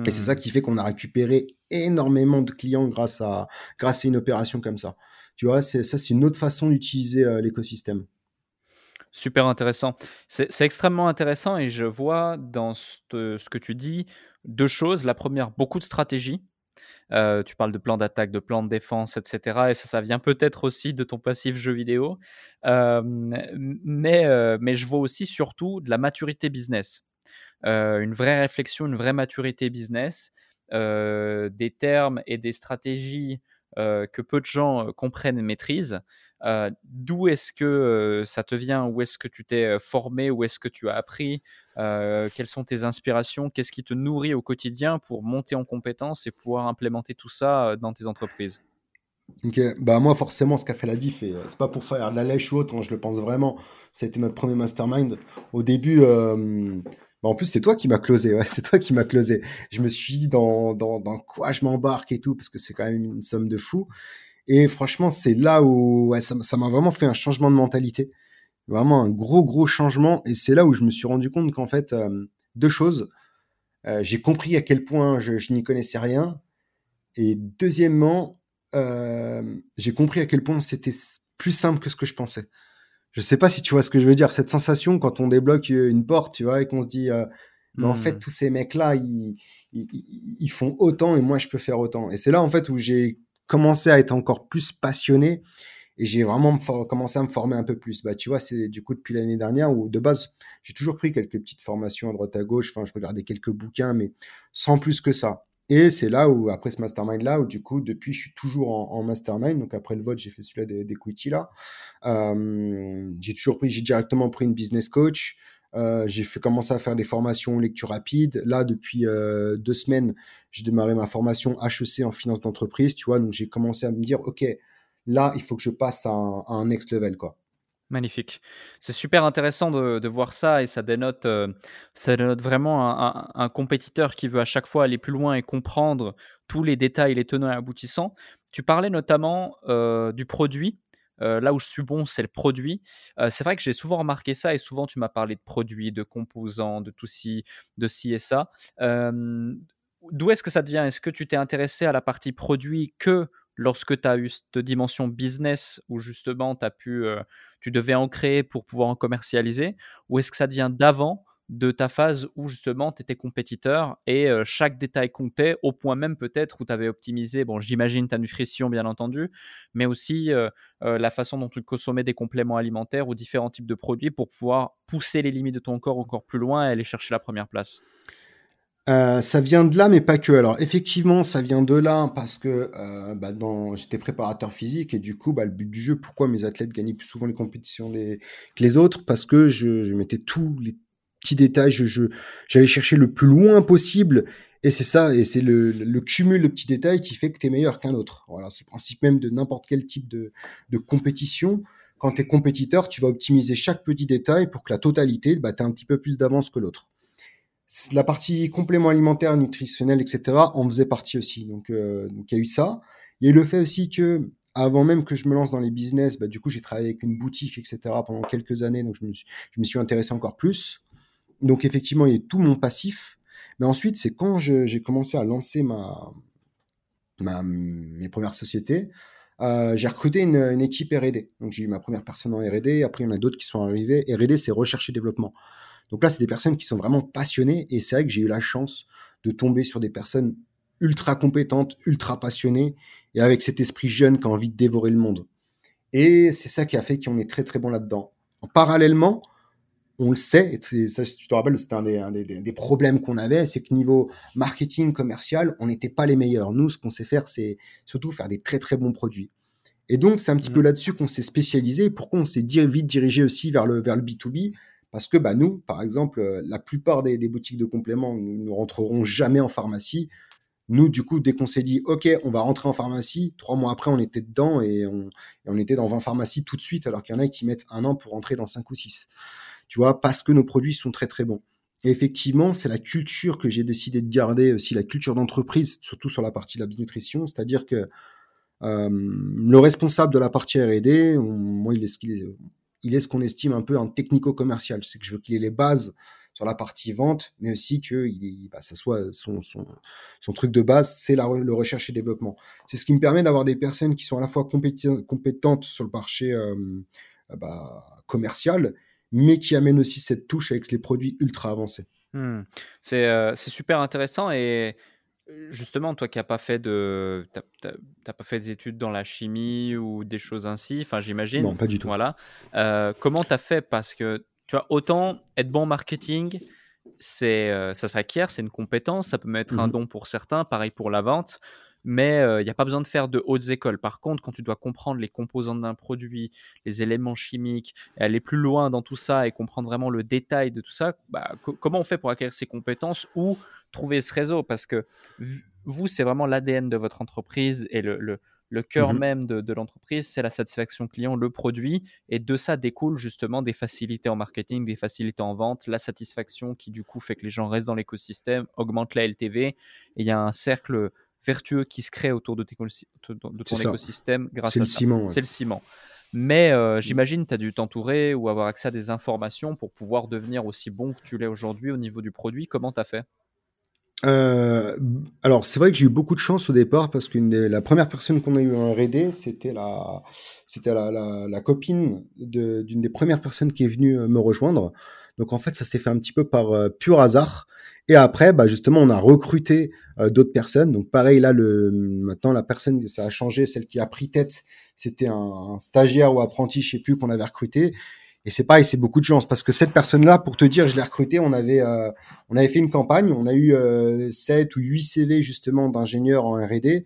Et c'est ça qui fait qu'on a récupéré énormément de clients grâce à, grâce à une opération comme ça. Tu vois, c'est, ça, c'est une autre façon d'utiliser euh, l'écosystème. Super intéressant. C'est, extrêmement intéressant et je vois dans ce, ce, que tu dis deux choses. La première, beaucoup de stratégie. Euh, tu parles de plan d'attaque, de plan de défense, etc. Et ça, ça vient peut-être aussi de ton passif jeu vidéo. Euh, mais, mais je vois aussi surtout de la maturité business. Euh, une vraie réflexion, une vraie maturité business, euh, des termes et des stratégies euh, que peu de gens comprennent et maîtrisent. D'où est-ce que ça te vient? Où est-ce que tu t'es formé? Où est-ce que tu as appris? Quelles sont tes inspirations? Qu'est-ce qui te nourrit au quotidien pour monter en compétences et pouvoir implémenter tout ça dans tes entreprises? Bah moi forcément ce qui a fait la diff, et c'est pas pour faire de la lèche ou autre, hein, je le pense vraiment, été notre premier mastermind. Au début, bah, en plus, c'est toi qui m'as closé, ouais, c'est toi qui m'as closé. Je me suis dit dans, dans, dans quoi je m'embarque et tout, parce que c'est quand même une somme de fou. Et franchement, c'est là où ça m'a vraiment fait un changement de mentalité. Vraiment un gros, gros changement. Et c'est là où je me suis rendu compte qu'en fait, euh, deux choses. Euh, j'ai compris à quel point je, je n'y connaissais rien. Et deuxièmement, euh, j'ai compris à quel point c'était plus simple que ce que je pensais je sais pas si tu vois ce que je veux dire, cette sensation quand on débloque une porte, tu vois, et qu'on se dit, euh, mais en fait, hmm. tous ces mecs-là, ils, ils, font autant et moi, je peux faire autant. Et c'est là, en fait, où j'ai commencé à être encore plus passionné et j'ai vraiment commencé à me former un peu plus. Bah, tu vois, c'est du coup depuis l'année dernière où de base, j'ai toujours pris quelques petites formations à droite à gauche. Enfin, je regardais quelques bouquins, mais sans plus que ça. Et c'est là où, après ce mastermind-là, où du coup, depuis, je suis toujours en, mastermind. Donc après le vote, j'ai fait celui-là des, des là. Euh, j'ai toujours pris, j'ai directement pris une business coach. Euh, j'ai fait commencer à faire des formations lecture rapide. Là, depuis euh, deux semaines, j'ai démarré ma formation HEC en finance d'entreprise. Tu vois, donc j'ai commencé à me dire, ok, là, il faut que je passe à un, à un next level, quoi. Magnifique. C'est super intéressant de, voir ça et ça dénote, euh, ça dénote vraiment un, compétiteur qui veut à chaque fois aller plus loin et comprendre tous les détails, les tenants et aboutissants. Tu parlais notamment euh, du produit. Euh, là où je suis bon, c'est le produit. c'est vrai que j'ai souvent remarqué ça et souvent tu m'as parlé de produits, de composants, de tout ci, de ci et ça. D'où est-ce que ça devient? Est-ce que tu t'es intéressé à la partie produit que lorsque tu as eu cette dimension business où justement as pu, tu devais en créer pour pouvoir en commercialiser Ou est-ce que ça vient d'avant de ta phase où justement tu étais compétiteur et euh, chaque détail comptait au point même peut-être où tu avais optimisé, bon j'imagine ta nutrition bien entendu, mais aussi euh, la façon dont tu consommais des compléments alimentaires ou différents types de produits pour pouvoir pousser les limites de ton corps encore plus loin et aller chercher la première place? Euh, ça vient de là, mais pas que. Alors effectivement, ça vient de là parce que euh, bah, dans... j'étais préparateur physique et du coup, bah, le but du jeu, pourquoi mes athlètes gagnaient plus souvent les compétitions que les autres? Parce que je, je mettais tous les petits détails. Je, j'allais chercher le plus loin possible. Et c'est ça, et c'est le, le, cumul de petits détails qui fait que tu es meilleur qu'un autre. Voilà, c'est le principe même de n'importe quel type de, de compétition. Quand tu es compétiteur, tu vas optimiser chaque petit détail pour que la totalité, bah, tu un petit peu plus d'avance que l'autre. La partie complément alimentaire, nutritionnel, etc., en faisait partie aussi. Donc, euh, donc il y a eu ça. Il y a eu le fait aussi que avant même que je me lance dans les business, bah, du coup, j'ai travaillé avec une boutique, etc. pendant quelques années, donc je me suis, je me suis intéressé encore plus. Donc, effectivement, il y a tout mon passif. Mais ensuite, c'est quand j'ai commencé à lancer ma, ma, mes premières sociétés, euh, j'ai recruté une, une équipe R&D. Donc, j'ai eu ma première personne en R&D. Après, il y en a d'autres qui sont arrivés. R&D, c'est recherche et développement. Donc là, c'est des personnes qui sont vraiment passionnées. Et c'est vrai que j'ai eu la chance de tomber sur des personnes ultra compétente, ultra passionnée, et avec cet esprit jeune qui a envie de dévorer le monde. Et c'est ça qui a fait qu'on est très très bon là-dedans. Parallèlement, on le sait, et ça, tu te rappelles, c'était un, des, problèmes qu'on avait, c'est que niveau marketing commercial, on n'était pas les meilleurs. Nous, ce qu'on sait faire, c'est surtout faire des très très bons produits. Et donc, c'est un petit mmh. peu là-dessus qu'on s'est spécialisé. Pourquoi on s'est vite dirigé aussi vers le, vers le B2B Parce que bah, nous, par exemple, la plupart des, boutiques de compléments, nous ne rentrerons jamais en pharmacie. Nous, du coup, dès qu'on s'est dit, OK, on va rentrer en pharmacie, trois mois après, on était dedans et on, était dans 20 pharmacies tout de suite, alors qu'il y en a qui mettent un an pour rentrer dans 5 ou 6. Tu vois, parce que nos produits sont très, très bons. Et effectivement, c'est la culture que j'ai décidé de garder, aussi la culture d'entreprise, surtout sur la partie Labs Nutrition, c'est-à-dire que euh, le responsable de la partie R&D, moi, il est ce qu'il est, il est ce qu'on estime un peu un technico-commercial. C'est que je veux qu'il ait les bases sur la partie vente, mais aussi que bah, ça soit son, truc de base, c'est le recherche et développement. C'est ce qui me permet d'avoir des personnes qui sont à la fois compétentes sur le marché euh, bah, commercial, mais qui amènent aussi cette touche avec les produits ultra avancés. Mmh. Euh, c'est super intéressant et justement, toi qui n'as pas fait de, t'as, pas fait des études dans la chimie ou des choses ainsi, enfin j'imagine. Non, pas du tout. Voilà. Euh, comment tu as fait? Parce que tu vois, autant être bon en marketing, c'est, euh, ça s'acquiert, c'est une compétence, ça peut mettre un mmh don pour certains, pareil pour la vente, mais euh, il n'y a pas besoin de faire de hautes écoles. Par contre, quand tu dois comprendre les composants d'un produit, les éléments chimiques, et aller plus loin dans tout ça et comprendre vraiment le détail de tout ça, bah, comment on fait pour acquérir ces compétences ou trouver ce réseau Parce que vous, c'est vraiment l'ADN de votre entreprise et le le cœur mmh même de, l'entreprise, c'est la satisfaction client, le produit. Et de ça découle justement des facilités en marketing, des facilités en vente, la satisfaction qui du coup fait que les gens restent dans l'écosystème, augmente la LTV. Et il y a un cercle vertueux qui se crée autour de, ton écosystème grâce à le Ciment, C'est le ciment. Mais euh, mmh. j'imagine tu as dû t'entourer ou avoir accès à des informations pour pouvoir devenir aussi bon que tu l'es aujourd'hui au niveau du produit. Comment tu as fait? Euh, alors c'est vrai que j'ai eu beaucoup de chance au départ parce que la première personne qu'on a eu en R&D, c'était la, c'était la, la, copine d'une des premières personnes qui est venue euh, me rejoindre. Donc en fait, ça s'est fait un petit peu par euh, pur hasard. Et après, bah justement, on a recruté d'autres personnes. Donc pareil, là, le, maintenant la personne, ça a changé. Celle qui a pris tête, c'était un, un stagiaire ou apprenti, je sais plus, qu'on avait recruté. Et c'est pareil, c'est beaucoup de chance parce que cette personne-là, pour te dire, je l'ai recruté, on avait, euh, on avait fait une campagne, on a eu euh, 7 ou 8 CV justement d'ingénieurs en R&D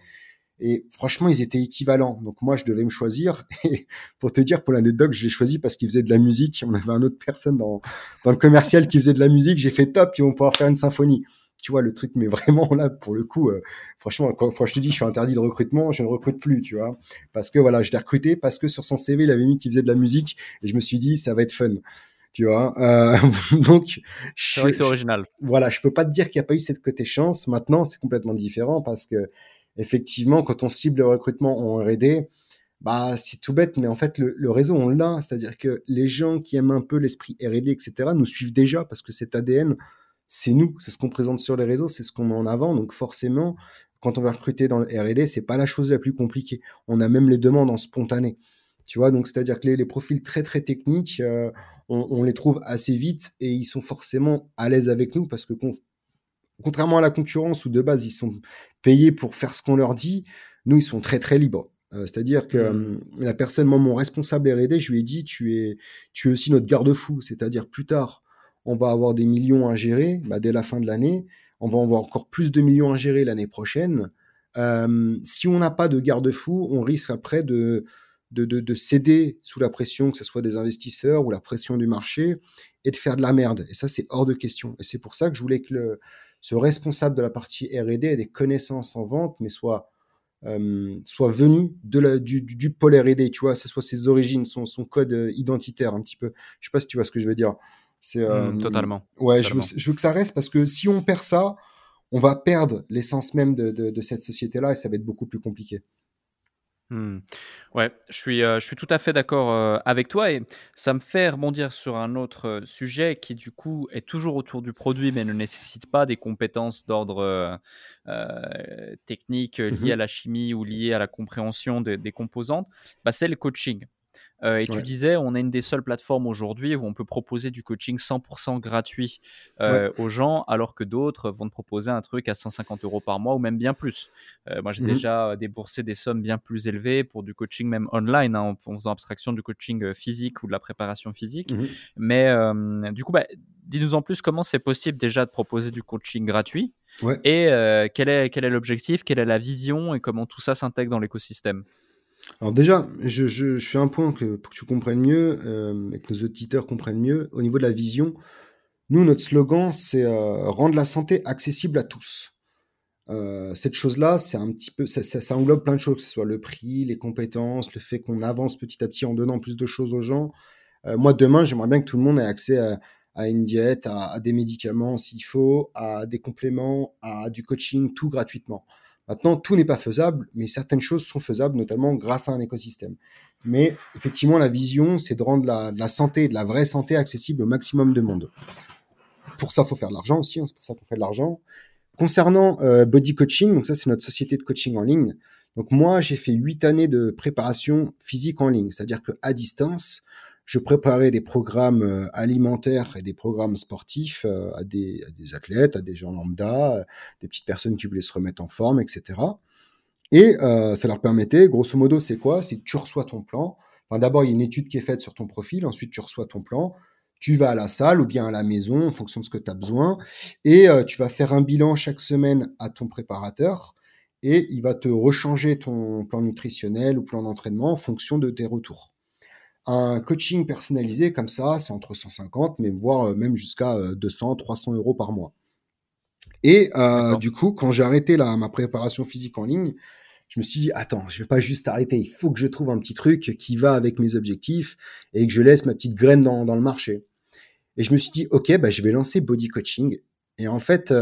et franchement, ils étaient équivalents. Donc moi, je devais me choisir. Et pour te dire, pour l'anecdote, je l'ai choisi parce qu'il faisait de la musique. On avait un autre personne dans, dans le commercial qui faisait de la musique. J'ai fait top, ils vont pouvoir faire une symphonie tu vois, le truc, mais vraiment là, pour le coup, euh, franchement, quand, je te dis, je suis interdit de recrutement, je ne recrute plus, tu vois, parce que voilà, je l'ai recruté parce que sur son CV, il avait mis qu'il faisait de la musique et je me suis dit, ça va être fun. Tu vois, euh, donc c'est vrai que c'est original. Voilà, je peux pas te dire qu'il n'y a pas eu cette côté chance. Maintenant, c'est complètement différent parce que effectivement, quand on cible le recrutement en R&D, bah c'est tout bête, mais en fait le, le réseau on l'a, c'est-à-dire que les gens qui aiment un peu l'esprit R&D, etc., nous suivent déjà parce que cet ADN, c'est nous, c'est ce qu'on présente sur les réseaux, c'est ce qu'on met en avant. Donc forcément, quand on va recruter dans le R&D, c'est pas la chose la plus compliquée. On a même les demandes en spontané. Tu vois, donc c'est-à-dire que les, profils très très techniques, euh, on, les trouve assez vite et ils sont forcément à l'aise avec nous parce que contrairement à la concurrence où de base ils sont payés pour faire ce qu'on leur dit, nous ils sont très très libres. Euh, c'est-à-dire que mmh. la personne, moi, mon responsable R&D, je lui ai dit, tu es, tu es aussi notre garde-fou. C'est-à-dire plus tard, on va avoir des millions à gérer bah, dès la fin de l'année. On va avoir encore plus de millions à gérer l'année prochaine. Euh, si on n'a pas de garde-fou, on risque après de, de, de, céder sous la pression, que ce soit des investisseurs ou la pression du marché, et de faire de la merde. Et ça, c'est hors de question. Et c'est pour ça que je voulais que le, ce responsable de la partie R&D ait des connaissances en vente, mais soit euh, soit venu de la, du, du, pôle R&D, tu vois, ce soit ses origines, son, son code euh, identitaire un petit peu. Je sais pas si tu vois ce que je veux dire. C'est euh, mmh, totalement. Ouais, Je, veux, je, veux, que ça reste parce que si on perd ça, on va perdre l'essence même de, de, de cette société-là et ça va être beaucoup plus compliqué. Mmh. Ouais, je suis, je suis tout à fait d'accord avec toi et ça me fait rebondir sur un autre sujet qui du coup est toujours autour du produit mais ne nécessite pas des compétences d'ordre technique mmh liées à la chimie ou liées à la compréhension des composantes. Bah, c'est le coaching. Euh, et tu disais, on est une des seules plateformes aujourd'hui où on peut proposer du coaching 100% gratuit euh, aux gens, alors que d'autres vont te proposer un truc à 150 euros par mois ou même bien plus. Euh, moi, j'ai mmh déjà déboursé des sommes bien plus élevées pour du coaching même online, hein, en, faisant abstraction du coaching physique ou de la préparation physique. Mmh Mais du coup, bah, dis-nous en plus comment c'est possible déjà de proposer du coaching gratuit et quel est quel est l'objectif, quelle est la vision et comment tout ça s'intègre dans l'écosystème? Alors déjà, je, fais un point que, pour que tu comprennes mieux euh, et que nos auditeurs comprennent mieux. Au niveau de la vision, nous, notre slogan, c'est euh, rendre la santé accessible à tous. Euh, cette chose-là, c'est un petit peu, ça, ça, englobe plein de choses, que ce soit le prix, les compétences, le fait qu'on avance petit à petit en donnant plus de choses aux gens. moi, demain, j'aimerais bien que tout le monde ait accès à, une diète, à, à des médicaments s'il faut, à des compléments, à du coaching, tout gratuitement. Maintenant, tout n'est pas faisable, mais certaines choses sont faisables, notamment grâce à un écosystème. Mais effectivement, la vision, c'est de rendre la, santé, de la vraie santé accessible au maximum de monde. Pour ça, faut faire de l'argent aussi, hein, c'est pour ça qu'on fait de l'argent. Concernant euh, Body Coaching, donc ça, c'est notre société de coaching en ligne. Donc moi, j'ai fait huit années de préparation physique en ligne, c'est-à-dire qu'à distance, je préparais des programmes euh, alimentaires et des programmes sportifs euh, à des, athlètes, à des gens lambda, euh, des petites personnes qui voulaient se remettre en forme, etc. Et ça leur permettait, grosso modo, c'est quoi? C'est que tu reçois ton plan. Enfin, d'abord, il y a une étude qui est faite sur ton profil, ensuite tu reçois ton plan, tu vas à la salle ou bien à la maison en fonction de ce que tu as besoin, et tu vas faire un bilan chaque semaine à ton préparateur, et il va te rechanger ton plan nutritionnel ou plan d'entraînement en fonction de tes retours. Un coaching personnalisé comme ça, c'est entre 150, mais voire euh, même jusqu'à 200, euh, 300 euros par mois. Et euh, du coup, quand j'ai arrêté la, ma préparation physique en ligne, je me suis dit, attends, je vais pas juste arrêter, il faut que je trouve un petit truc qui va avec mes objectifs et que je laisse ma petite graine dans, dans le marché. Et je me suis dit, ok, bah, je vais lancer Body Coaching. Et en fait,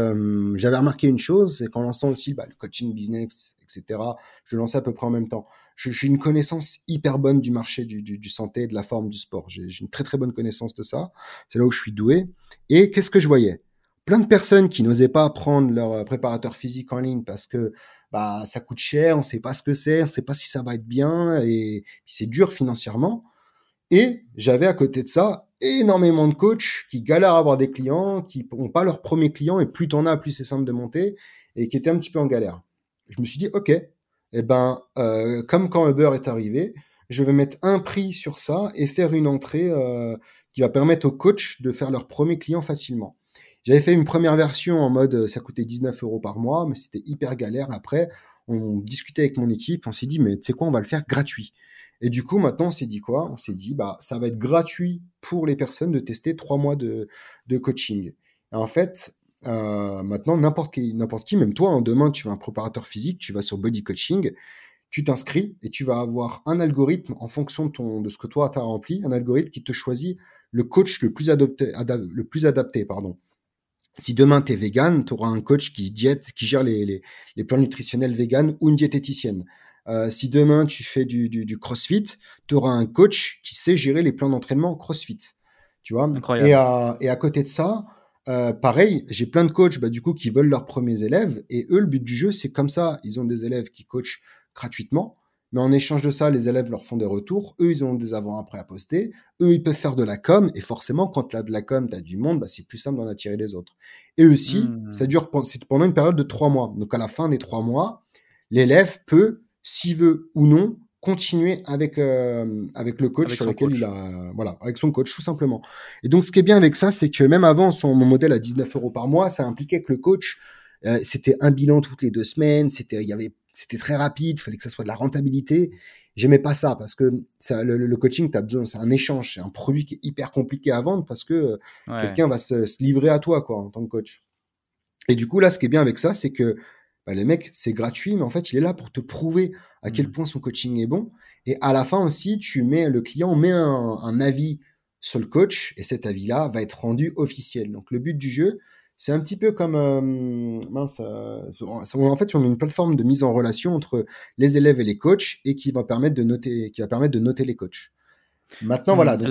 j'avais remarqué une chose, c'est qu'en lançant aussi bah, le coaching business, etc., je lançais à peu près en même temps j'ai une connaissance hyper bonne du marché du, du, du santé de la forme du sport. J'ai une très très bonne connaissance de ça. C'est là où je suis doué. Et qu'est-ce que je voyais? Plein de personnes qui n'osaient pas prendre leur euh, préparateur physique en ligne parce que bah ça coûte cher, on sait pas ce que c'est, on sait pas si ça va être bien et c'est dur financièrement. Et j'avais à côté de ça énormément de coachs qui galèrent à avoir des clients, qui n'ont pas leur premier client et plus t'en as, plus c'est simple de monter et qui étaient un petit peu en galère. Je me suis dit, ok, eh ben, euh, comme quand Uber est arrivé, je vais mettre un prix sur ça et faire une entrée euh, qui va permettre aux coachs de faire leur premier client facilement. J'avais fait une première version en mode ça coûtait 19 euros par mois, mais c'était hyper galère. Après, on discutait avec mon équipe, on s'est dit mais tu sais quoi, on va le faire gratuit. Et du coup, maintenant, on s'est dit quoi? On s'est dit bah ça va être gratuit pour les personnes de tester trois mois de, coaching. En fait, euh, maintenant, n'importe qui, n'importe qui, même toi, hein, demain, tu veux un préparateur physique, tu vas sur Body Coaching, tu t'inscris et tu vas avoir un algorithme en fonction de, ton, de ce que toi tu as rempli, un algorithme qui te choisit le coach le plus, adopté, le plus adapté. Pardon. Si demain tu es vegan, tu auras un coach qui diète, qui gère les, les, plans nutritionnels vegan ou une diététicienne. Euh, si demain tu fais du, du, crossfit, tu auras un coach qui sait gérer les plans d'entraînement crossfit. Tu vois? Incroyable. Et, à, et à côté de ça, euh, pareil, j'ai plein de coachs bah, du coup qui veulent leurs premiers élèves et eux le but du jeu c'est comme ça, ils ont des élèves qui coachent gratuitement, mais en échange de ça les élèves leur font des retours, eux ils ont des avant-après à poster, eux ils peuvent faire de la com et forcément quand tu as de la com, tu as du monde, bah, c'est plus simple d'en attirer les autres. Et aussi, mmh. ça dure pendant une période de trois mois. Donc à la fin des trois mois, l'élève peut, s'il veut ou non, continuer avec euh, avec le coach sur lequel il a voilà avec son coach tout simplement et donc ce qui est bien avec ça c'est que même avant son mon modèle à 19 euros par mois ça impliquait que le coach euh, c'était un bilan toutes les deux semaines c'était il y avait c'était très rapide, il fallait que ça soit de la rentabilité. J'aimais pas ça parce que ça, le, coaching, tu as besoin, c'est un échange, c'est un produit qui est hyper compliqué à vendre parce que quelqu'un va se, livrer à toi quoi en tant que coach. Et du coup, là, ce qui est bien avec ça, c'est que bah, les mecs, c'est gratuit, mais en fait, il est là pour te prouver à quel mmh. point son coaching est bon. Et à la fin aussi, tu mets le client met un, avis sur le coach et cet avis-là va être rendu officiel. Donc le but du jeu, c'est un petit peu comme euh, mince, euh, en fait, on met une plateforme de mise en relation entre les élèves et les coachs et qui va permettre de noter, qui va permettre de noter les coachs. Maintenant, mmh, voilà. Donc,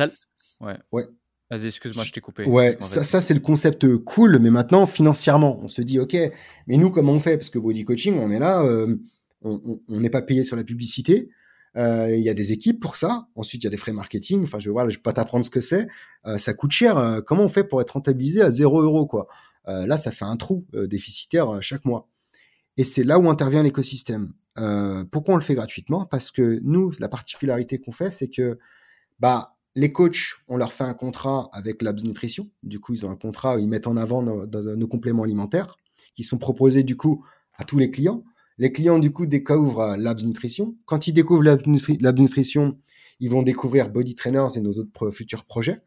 ouais. ouais. Vas-y, excuse-moi, je t'ai coupé. Ouais, ça, ça c'est le concept cool, mais maintenant, financièrement, on se dit, OK, mais nous, comment on fait? Parce que Body Coaching, on est là, euh, on n'est pas payé sur la publicité. Euh, il y a des équipes pour ça. Ensuite, il y a des frais marketing. Enfin, je ne vais pas t'apprendre ce que c'est. Euh, ça coûte cher. comment on fait pour être rentabilisé à 0 euros quoi? Là, ça fait un trou déficitaire chaque mois. Et c'est là où intervient l'écosystème. pourquoi on le fait gratuitement? Parce que nous, la particularité qu'on fait, c'est que bah les coachs, on leur fait un contrat avec Labs Nutrition. Du coup, ils ont un contrat où ils mettent en avant nos, compléments alimentaires qui sont proposés du coup à tous les clients. Les clients du coup découvrent euh, Labs Nutrition. Quand ils découvrent Labs, Nutrition, ils vont découvrir Body Trainers et nos autres futurs projets.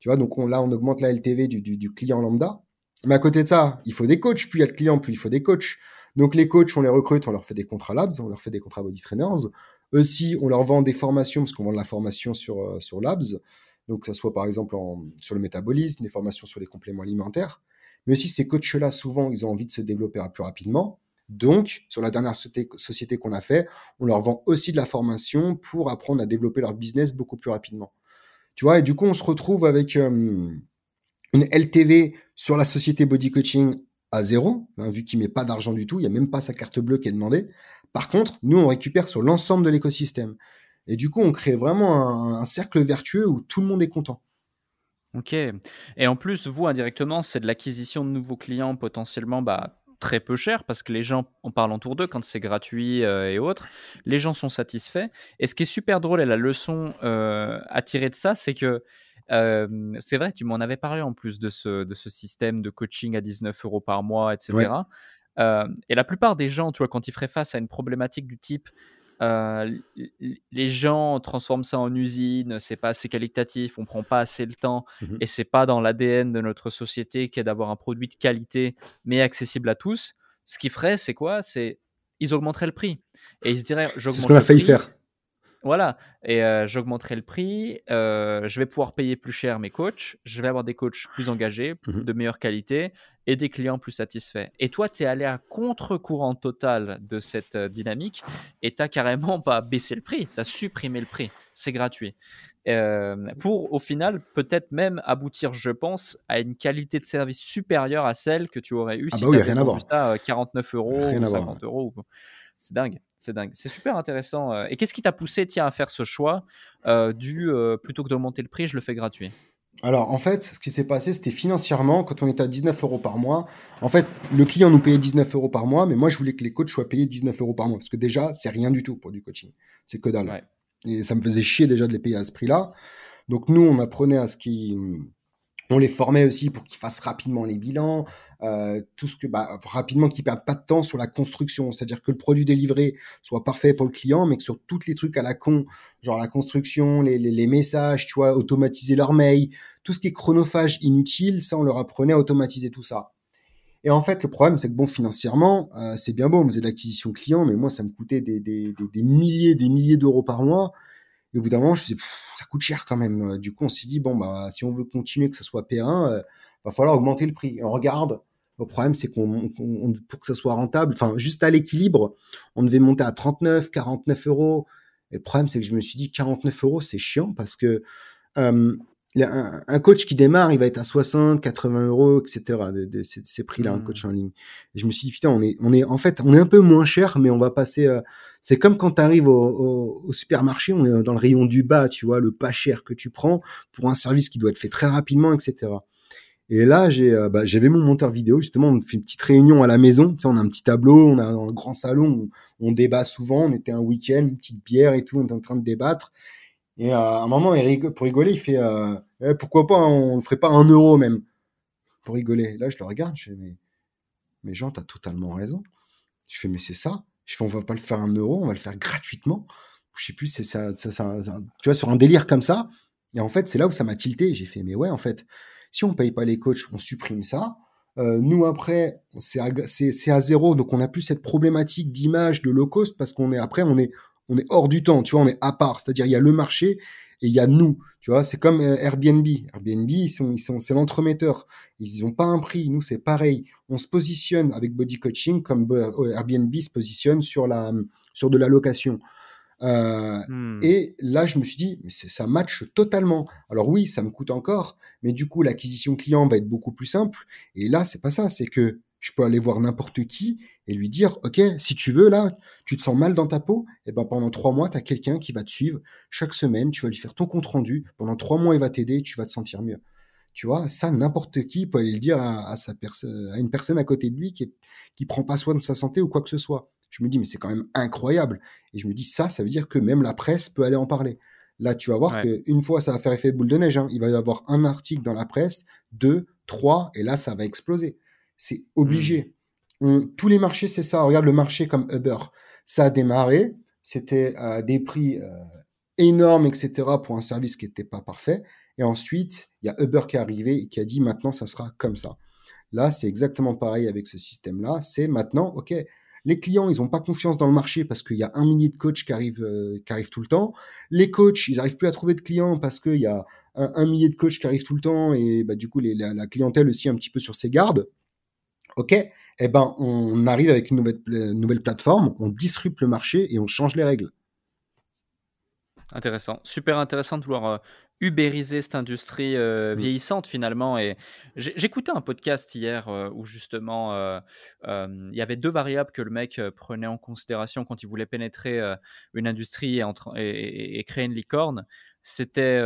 Tu vois, donc là, on augmente la LTV du, client lambda. Mais à côté de ça, il faut des coachs. Plus il y a de clients, plus il faut des coachs. Donc les coachs, on les recrute, on leur fait des contrats Labs, on leur fait des contrats Body Trainers. Aussi, on leur vend des formations, parce qu'on vend de la formation sur, euh, sur Labs, donc que ce soit par exemple sur le métabolisme, des formations sur les compléments alimentaires. Mais aussi, ces coachs-là, souvent, ils ont envie de se développer plus rapidement. Donc, sur la dernière société qu'on a fait, on leur vend aussi de la formation pour apprendre à développer leur business beaucoup plus rapidement. Tu vois, et du coup, on se retrouve avec euh, une LTV sur la société Body Coaching à zéro, hein, vu qu'il met pas d'argent du tout, il n'y a même pas sa carte bleue qui est demandée. Par contre, nous, on récupère sur l'ensemble de l'écosystème. Et du coup, on crée vraiment un, cercle vertueux où tout le monde est content. Ok. Et en plus, vous, indirectement, c'est de l'acquisition de nouveaux clients potentiellement bah, très peu cher parce que les gens, on parle autour d'eux quand c'est gratuit euh, et autres, les gens sont satisfaits. Et ce qui est super drôle et la leçon euh, à tirer de ça, c'est que euh, c'est vrai, tu m'en avais parlé en plus de ce, de ce système de coaching à 19 euros par mois, etc. Euh, et la plupart des gens, tu vois, quand ils feraient face à une problématique du type euh, les gens transforment ça en usine, c'est pas assez qualitatif, on prend pas assez le temps mmh et c'est pas dans l'ADN de notre société qui est d'avoir un produit de qualité mais accessible à tous. Ce qu'ils feraient, c'est quoi? C'est ils augmenteraient le prix et ils se diraient C'est ce qu'on a failli faire. Voilà, et euh, j'augmenterai le prix, euh, je vais pouvoir payer plus cher mes coachs, je vais avoir des coachs plus engagés, mmh de meilleure qualité et des clients plus satisfaits. Et toi, tu es allé à contre-courant total de cette dynamique et tu n'as carrément pas baissé le prix, tu as supprimé le prix, c'est gratuit. pour au final peut-être même aboutir, je pense, à une qualité de service supérieure à celle que tu aurais eu ah si bah tu avais ça à 49 euros ou 50 euros. C'est dingue. C'est dingue. C'est super intéressant. Euh. Et qu'est-ce qui t'a poussé tiens, à faire ce choix euh, du euh, plutôt que d'augmenter le prix, je le fais gratuit? Alors en fait, ce qui s'est passé, c'était financièrement, quand on était à 19 euros par mois, en fait, le client nous payait 19 euros par mois, mais moi je voulais que les coachs soient payés 19 euros par mois, parce que déjà, c'est rien du tout pour du coaching. C'est que dalle. Et ça me faisait chier déjà de les payer à ce prix-là. Donc nous, on apprenait à ce qui on les formait aussi pour qu'ils fassent rapidement les bilans, euh, tout ce que bah, rapidement qu'ils perdent pas de temps sur la construction, c'est-à-dire que le produit délivré soit parfait pour le client, mais que sur tous les trucs à la con, genre la construction, les, les, messages, tu vois, automatiser leur mail, tout ce qui est chronophage inutile, ça on leur apprenait à automatiser tout ça. Et en fait, le problème, c'est que bon, financièrement, euh, c'est bien beau, on faisait de l'acquisition client, mais moi, ça me coûtait des, des, des, des milliers, des milliers d'euros par mois. Et au bout d'un moment, je me disais, ça coûte cher quand même. Du coup, on s'est dit, bon, bah, si on veut continuer, que ce soit P1, euh, va falloir augmenter le prix. Et on regarde. Le problème, c'est qu'on, pour que ça soit rentable, enfin, juste à l'équilibre, on devait monter à 39, 49 euros. Et le problème, c'est que je me suis dit, 49 euros, c'est chiant parce que euh, un, coach qui démarre, il va être à 60, 80 euros, etc. De, ces, prix-là, un coach mmh. en ligne. Et je me suis dit, putain, on est, on est, en fait, on est un peu moins cher, mais on va passer. Euh, c'est comme quand tu arrives au, supermarché, on est dans le rayon du bas, tu vois, le pas cher que tu prends pour un service qui doit être fait très rapidement, etc. Et là, j'ai, euh, bah, j'avais mon monteur vidéo, justement, on fait une petite réunion à la maison. Tu sais, on a un petit tableau, on a un grand salon, on, on débat souvent. On était un week-end, une petite bière et tout, on était en train de débattre. Et euh, à un moment, pour rigoler, il fait euh, eh, pourquoi pas, on ne ferait pas un euro même pour rigoler. Là, je le regarde, je fais mais, mais Jean, t'as totalement raison. Je fais mais c'est ça. Je fais, on va pas le faire un euro, on va le faire gratuitement. Je sais plus, c'est ça, ça, ça, tu vois, sur un délire comme ça. Et en fait, c'est là où ça m'a tilté. J'ai fait, mais ouais, en fait, si on paye pas les coachs, on supprime ça. Euh, nous, après, c'est à, zéro, donc on n'a plus cette problématique d'image de low cost parce qu'on est après, on est, on est hors du temps, tu vois, on est à part. C'est-à-dire, il y a le marché et il y a nous, tu vois. C'est comme euh, Airbnb. Airbnb, ils sont, ils sont, c'est l'entremetteur. Ils n'ont pas un prix. Nous, c'est pareil. On se positionne avec body coaching comme euh, Airbnb se positionne sur la, sur de la location. Euh, hmm. Et là, je me suis dit, mais ça match totalement. Alors oui, ça me coûte encore, mais du coup, l'acquisition client va être beaucoup plus simple. Et là, c'est pas ça. C'est que je peux aller voir n'importe qui et lui dire, OK, si tu veux, là, tu te sens mal dans ta peau, et eh ben pendant trois mois, tu as quelqu'un qui va te suivre chaque semaine, tu vas lui faire ton compte rendu, pendant trois mois, il va t'aider, tu vas te sentir mieux. Tu vois, ça, n'importe qui peut aller le dire à, sa personne, à une personne à côté de lui qui, est, qui prend pas soin de sa santé ou quoi que ce soit. Je me dis, mais c'est quand même incroyable. Et je me dis, ça, ça veut dire que même la presse peut aller en parler. Là, tu vas voir qu'une fois, ça va faire effet boule de neige. Hein. Il va y avoir un article dans la presse, deux, trois, et là, ça va exploser. C'est obligé. Hmm. tous les marchés, c'est ça. Regarde le marché comme Uber. Ça a démarré, c'était à des prix euh, énormes, etc., pour un service qui n'était pas parfait. Et ensuite, il y a Uber qui est arrivé et qui a dit maintenant, ça sera comme ça. Là, c'est exactement pareil avec ce système-là. C'est maintenant, OK, les clients, ils n'ont pas confiance dans le marché parce qu'il y a un millier de coachs qui arrivent, euh, qui arrivent tout le temps. Les coachs, ils n'arrivent plus à trouver de clients parce qu'il y a un, millier de coachs qui arrivent tout le temps et bah, du coup, la, la, clientèle aussi un petit peu sur ses gardes. OK, eh ben, on arrive avec une nouvelle, nouvelle plateforme, on disrupte le marché et on change les règles. Intéressant, super intéressant de vouloir euh, ubériser cette industrie euh, mmh. vieillissante finalement. Et j'écoutais un podcast hier euh, où justement il y avait deux variables que le mec prenait en considération quand il voulait pénétrer une industrie et, et, créer une licorne. C'était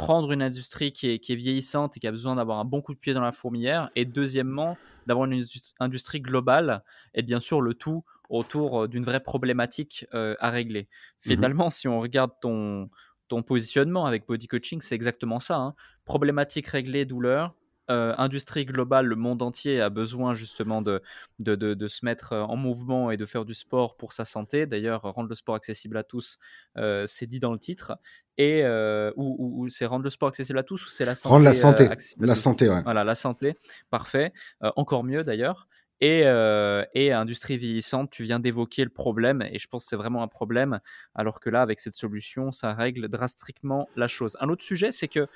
prendre une industrie qui est, qui est, vieillissante et qui a besoin d'avoir un bon coup de pied dans la fourmilière, et deuxièmement, d'avoir une industrie globale, et bien sûr le tout autour d'une vraie problématique à régler. Mmh Finalement, si on regarde ton, ton positionnement avec body coaching, c'est exactement ça. Hein. Problématique réglée, douleur, euh, industrie globale, le monde entier a besoin justement de, de, de, se mettre en mouvement et de faire du sport pour sa santé. D'ailleurs, rendre le sport accessible à tous, euh, c'est dit dans le titre. Et euh, ou, c'est rendre le sport accessible à tous ou c'est la santé Rendre la santé, la santé, ouais. Voilà, la santé, parfait. encore mieux d'ailleurs. Et, et, industrie vieillissante, tu viens d'évoquer le problème, et je pense que c'est vraiment un problème, alors que là, avec cette solution, ça règle drastiquement la chose. Un autre sujet, c'est que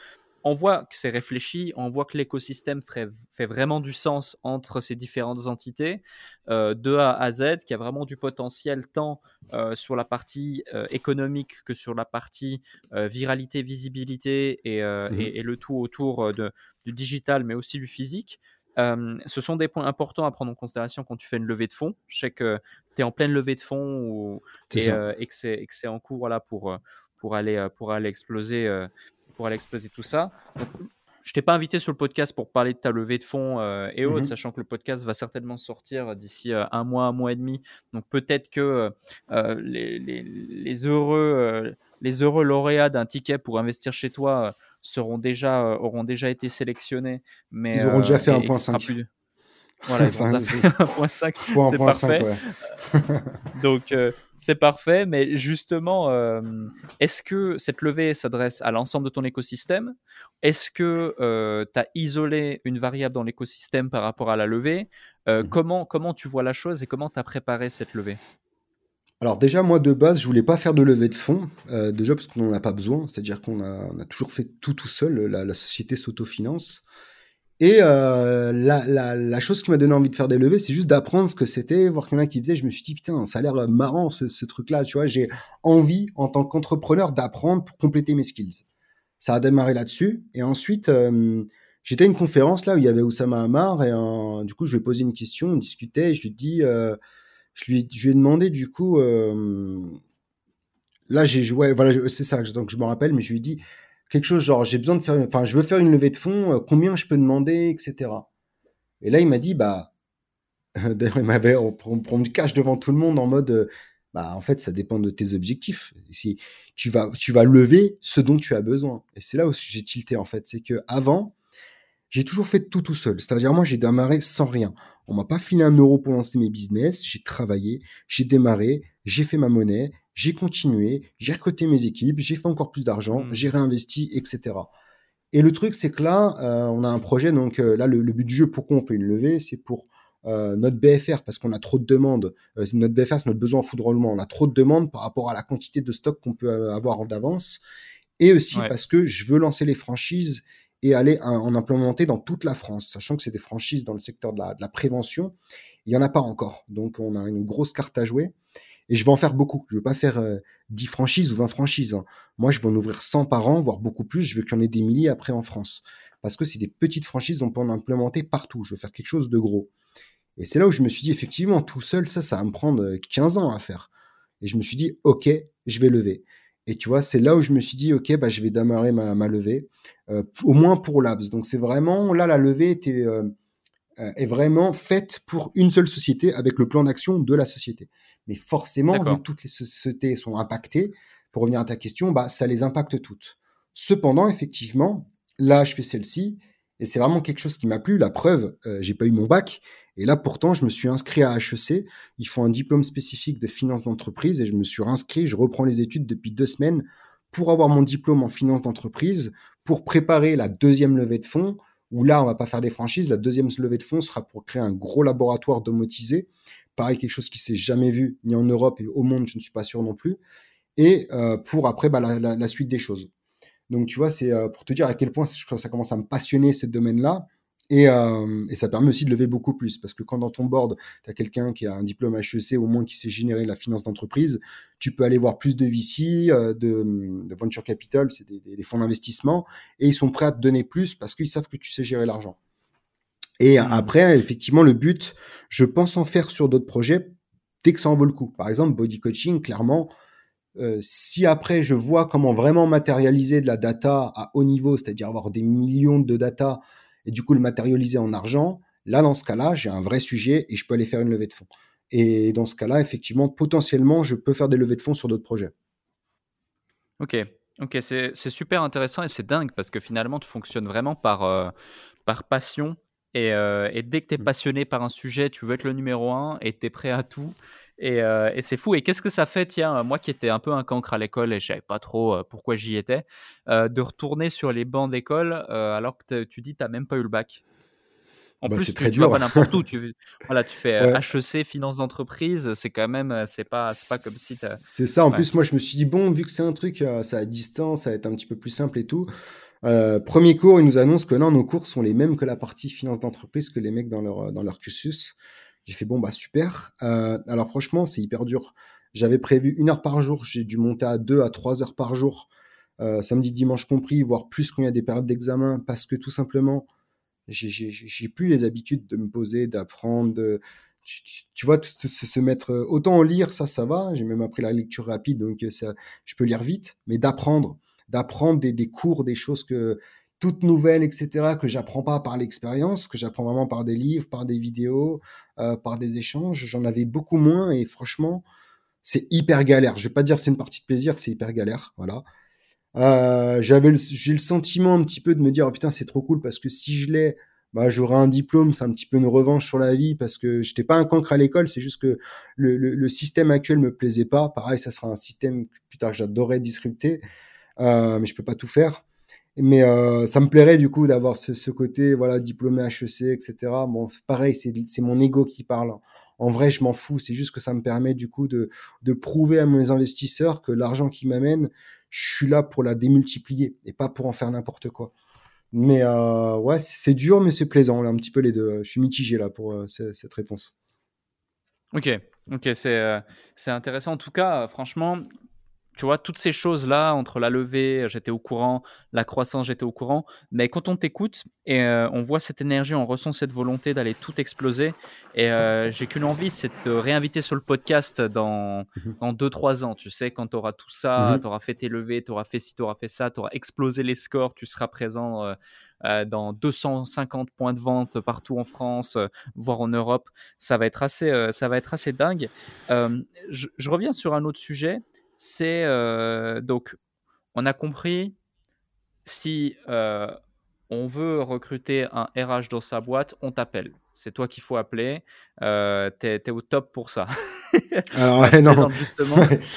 on voit que c'est réfléchi, on voit que l'écosystème fait, vraiment du sens entre ces différentes entités, euh, de A à Z, qui a vraiment du potentiel tant euh, sur la partie euh, économique que sur la partie viralité, visibilité et, mmh et, le tout autour de, du digital, mais aussi du physique. ce sont des points importants à prendre en considération quand tu fais une levée de fonds. Je sais que tu es en pleine levée de fonds ou, et, et, que c'est en cours voilà, pour, pour, aller, pour aller exploser pour aller exploser tout ça. je t'ai pas invité sur le podcast pour parler de ta levée de fonds euh, et autres, mhm. sachant que le podcast va certainement sortir d'ici euh, un mois, un mois et demi. Donc peut-être que euh, les, les, heureux, les heureux lauréats d'un ticket pour investir chez toi seront déjà, auront déjà été sélectionnés. Mais, Ils auront déjà fait un point 5. Voilà, ils ont fait 1.5. C'est parfait. Ouais. Donc, c'est parfait. Mais justement, est-ce que cette levée s'adresse à l'ensemble de ton écosystème? Est-ce que tu as isolé une variable dans l'écosystème par rapport à la levée? Mmh comment, comment tu vois la chose et comment tu as préparé cette levée? Alors déjà, moi de base, je voulais pas faire de levée de fonds, déjà parce qu'on n'en a pas besoin, c'est-à-dire qu'on a, a, toujours fait tout tout seul, la, la société s'autofinance. Et euh, la, chose qui m'a donné envie de faire des levées, c'est juste d'apprendre ce que c'était, voir qu'il y en a qui faisaient. Je me suis dit, putain, ça a l'air marrant ce, truc-là. Tu vois, j'ai envie, en tant qu'entrepreneur, d'apprendre pour compléter mes skills. Ça a démarré là-dessus. Et ensuite, euh, j'étais à une conférence là où il y avait Oussama Hamar. Et euh, du coup, je lui ai posé une question, on discutait. Je lui euh, lui, je lui ai demandé du coup. là, j'ai joué, voilà, c'est ça. Donc, je me rappelle, mais je lui ai dit quelque chose genre j'ai besoin de faire, enfin je veux faire une levée de fonds, euh, combien je peux demander, etc. Et là il m'a dit bah d'ailleurs il m'avait on, prend du cash devant tout le monde en mode euh, bah en fait ça dépend de tes objectifs. Si tu vas tu vas lever ce dont tu as besoin. Et c'est là où j'ai tilté en fait, c'est que avant j'ai toujours fait tout tout seul. C'est-à-dire moi j'ai démarré sans rien. On m'a pas filé un euro pour lancer mes business. J'ai travaillé, j'ai démarré, j'ai fait ma monnaie, j'ai continué, j'ai recruté mes équipes, j'ai fait encore plus d'argent, mmh. j'ai réinvesti, etc. Et le truc, c'est que là, euh, on a un projet. Donc euh, là, le, but du jeu, pourquoi on fait une levée, c'est pour euh, notre BFR parce qu'on a trop de demandes. notre BFR, c'est notre besoin en foudrollement. On a trop de demandes par rapport à la quantité de stock qu'on peut avoir d'avance. Et aussi parce que je veux lancer les franchises et aller en implémenter dans toute la France, sachant que c'est des franchises dans le secteur de la, prévention. Il n'y en a pas encore. Donc, on a une grosse carte à jouer. Et je vais en faire beaucoup. Je ne veux pas faire 10 euh, franchises ou 20 franchises. Hein. Moi, je vais en ouvrir 100 par an, voire beaucoup plus. Je veux qu'il y en ait des milliers après en France. Parce que c'est des petites franchises, on peut en implémenter partout. Je veux faire quelque chose de gros. Et c'est là où je me suis dit, effectivement, tout seul, ça, ça va me prendre 15 ans à faire. Et je me suis dit, OK, je vais lever. Et tu vois, c'est là où je me suis dit, OK, bah, je vais démarrer ma, levée, euh, au moins pour Labs. Donc, c'est vraiment, là, la levée était, euh, euh, est vraiment faite pour une seule société avec le plan d'action de la société. Mais forcément, vu que toutes les sociétés sont impactées, pour revenir à ta question, bah, ça les impacte toutes. Cependant, effectivement, là, je fais celle-ci, et c'est vraiment quelque chose qui m'a plu. La preuve, j'ai pas eu mon bac, et là, pourtant, je me suis inscrit à HEC. Ils font un diplôme spécifique de finance d'entreprise et je me suis inscrit. Je reprends les études depuis deux semaines pour avoir mon diplôme en finance d'entreprise, pour préparer la deuxième levée de fonds, où là, on va pas faire des franchises. La deuxième levée de fonds sera pour créer un gros laboratoire domotisé. Pareil, quelque chose qui s'est jamais vu, ni en Europe et au monde, je ne suis pas sûr non plus. Et euh, pour après, bah, la, suite des choses. Donc, tu vois, c'est euh, pour te dire à quel point ça commence à me passionner ce domaine-là. Euh, et, ça permet aussi de lever beaucoup plus, parce que quand dans ton board, tu as quelqu'un qui a un diplôme HEC, au moins qui sait générer la finance d'entreprise, tu peux aller voir plus de VC, euh, de, venture capital, c'est des, fonds d'investissement, et ils sont prêts à te donner plus parce qu'ils savent que tu sais gérer l'argent. Et mmh. après, effectivement, le but, je pense en faire sur d'autres projets dès que ça en vaut le coup. Par exemple, body coaching, clairement, euh, si après je vois comment vraiment matérialiser de la data à haut niveau, c'est-à-dire avoir des millions de data et du coup le matérialiser en argent, là, dans ce cas-là, j'ai un vrai sujet et je peux aller faire une levée de fonds. Et dans ce cas-là, effectivement, potentiellement, je peux faire des levées de fonds sur d'autres projets. Ok, ok, c'est super intéressant et c'est dingue parce que finalement, tu fonctionnes vraiment par, euh, par passion. Et, euh, et, dès que tu es mmh. passionné par un sujet, tu veux être le numéro un et tu es prêt à tout. Euh, et, c'est fou. Et qu'est-ce que ça fait, tiens, moi qui étais un peu un cancre à l'école et je savais pas trop euh, pourquoi j'y étais, euh, de retourner sur les bancs d'école alors que tu dis tu n'as même pas eu le bac? En bah, plus, c'est très tu dur. vas pas n'importe où. Tu, voilà, tu fais HEC, finance d'entreprise, c'est quand même, c'est pas, pas comme si C'est ça. En plus, moi, je me suis dit, bon, vu que c'est un truc, ça à distance, ça va être un petit peu plus simple et tout. premier cours, ils nous annoncent que non, nos cours sont les mêmes que la partie finance d'entreprise que les mecs dans leur, dans leur cursus. J'ai fait bon bah super. Euh, alors franchement, c'est hyper dur. J'avais prévu une heure par jour, j'ai dû monter à deux à trois heures par jour, euh, samedi, dimanche compris, voire plus quand il y a des périodes d'examen, parce que tout simplement, j'ai plus les habitudes de me poser, d'apprendre, tu, vois, se, mettre autant en lire, ça, ça va. J'ai même appris la lecture rapide, donc ça, je peux lire vite, mais d'apprendre, d'apprendre des, des, cours, des choses que toutes nouvelles, etc., que j'apprends pas par l'expérience, que j'apprends vraiment par des livres, par des vidéos, euh, par des échanges. J'en avais beaucoup moins et franchement, c'est hyper galère. Je vais pas dire c'est une partie de plaisir, c'est hyper galère, voilà. Euh, j'avais, j'ai le sentiment un petit peu de me dire oh, putain c'est trop cool parce que si je l'ai, bah j'aurai un diplôme, c'est un petit peu une revanche sur la vie parce que j'étais pas un cancre à l'école, c'est juste que le, le, système actuel me plaisait pas. Pareil, ça sera un système plus tard que j'adorais disrupter, euh, mais je peux pas tout faire. Mais euh, ça me plairait du coup d'avoir ce, ce, côté voilà diplômé HEC, etc. Bon, c'est pareil, c'est mon ego qui parle. En vrai, je m'en fous. C'est juste que ça me permet du coup de, de prouver à mes investisseurs que l'argent qu'ils m'amènent, je suis là pour la démultiplier et pas pour en faire n'importe quoi. Mais euh, ouais, c'est dur, mais c'est plaisant. Là, un petit peu les deux. Je suis mitigé là pour euh, cette réponse. Ok, ok, c'est euh, c'est intéressant. En tout cas, franchement, tu vois, toutes ces choses-là, entre la levée, j'étais au courant, la croissance, j'étais au courant. Mais quand on t'écoute et euh, on voit cette énergie, on ressent cette volonté d'aller tout exploser. Et euh, j'ai qu'une envie, c'est de te réinviter sur le podcast dans, mhm. dans 2-3 ans. Tu sais, quand tu auras tout ça, mhm. tu auras fait tes levées, tu auras fait ci, tu auras fait ça, tu auras explosé les scores, tu seras présent. Euh, dans 250 points de vente partout en France, voire en Europe, ça va être assez, ça va être assez dingue. Je, je, reviens sur un autre sujet c'est donc, on a compris si on veut recruter un RH dans sa boîte, on t'appelle. C'est toi qu'il faut appeler. Euh, tu es, au top pour ça. Alors, non. Justement,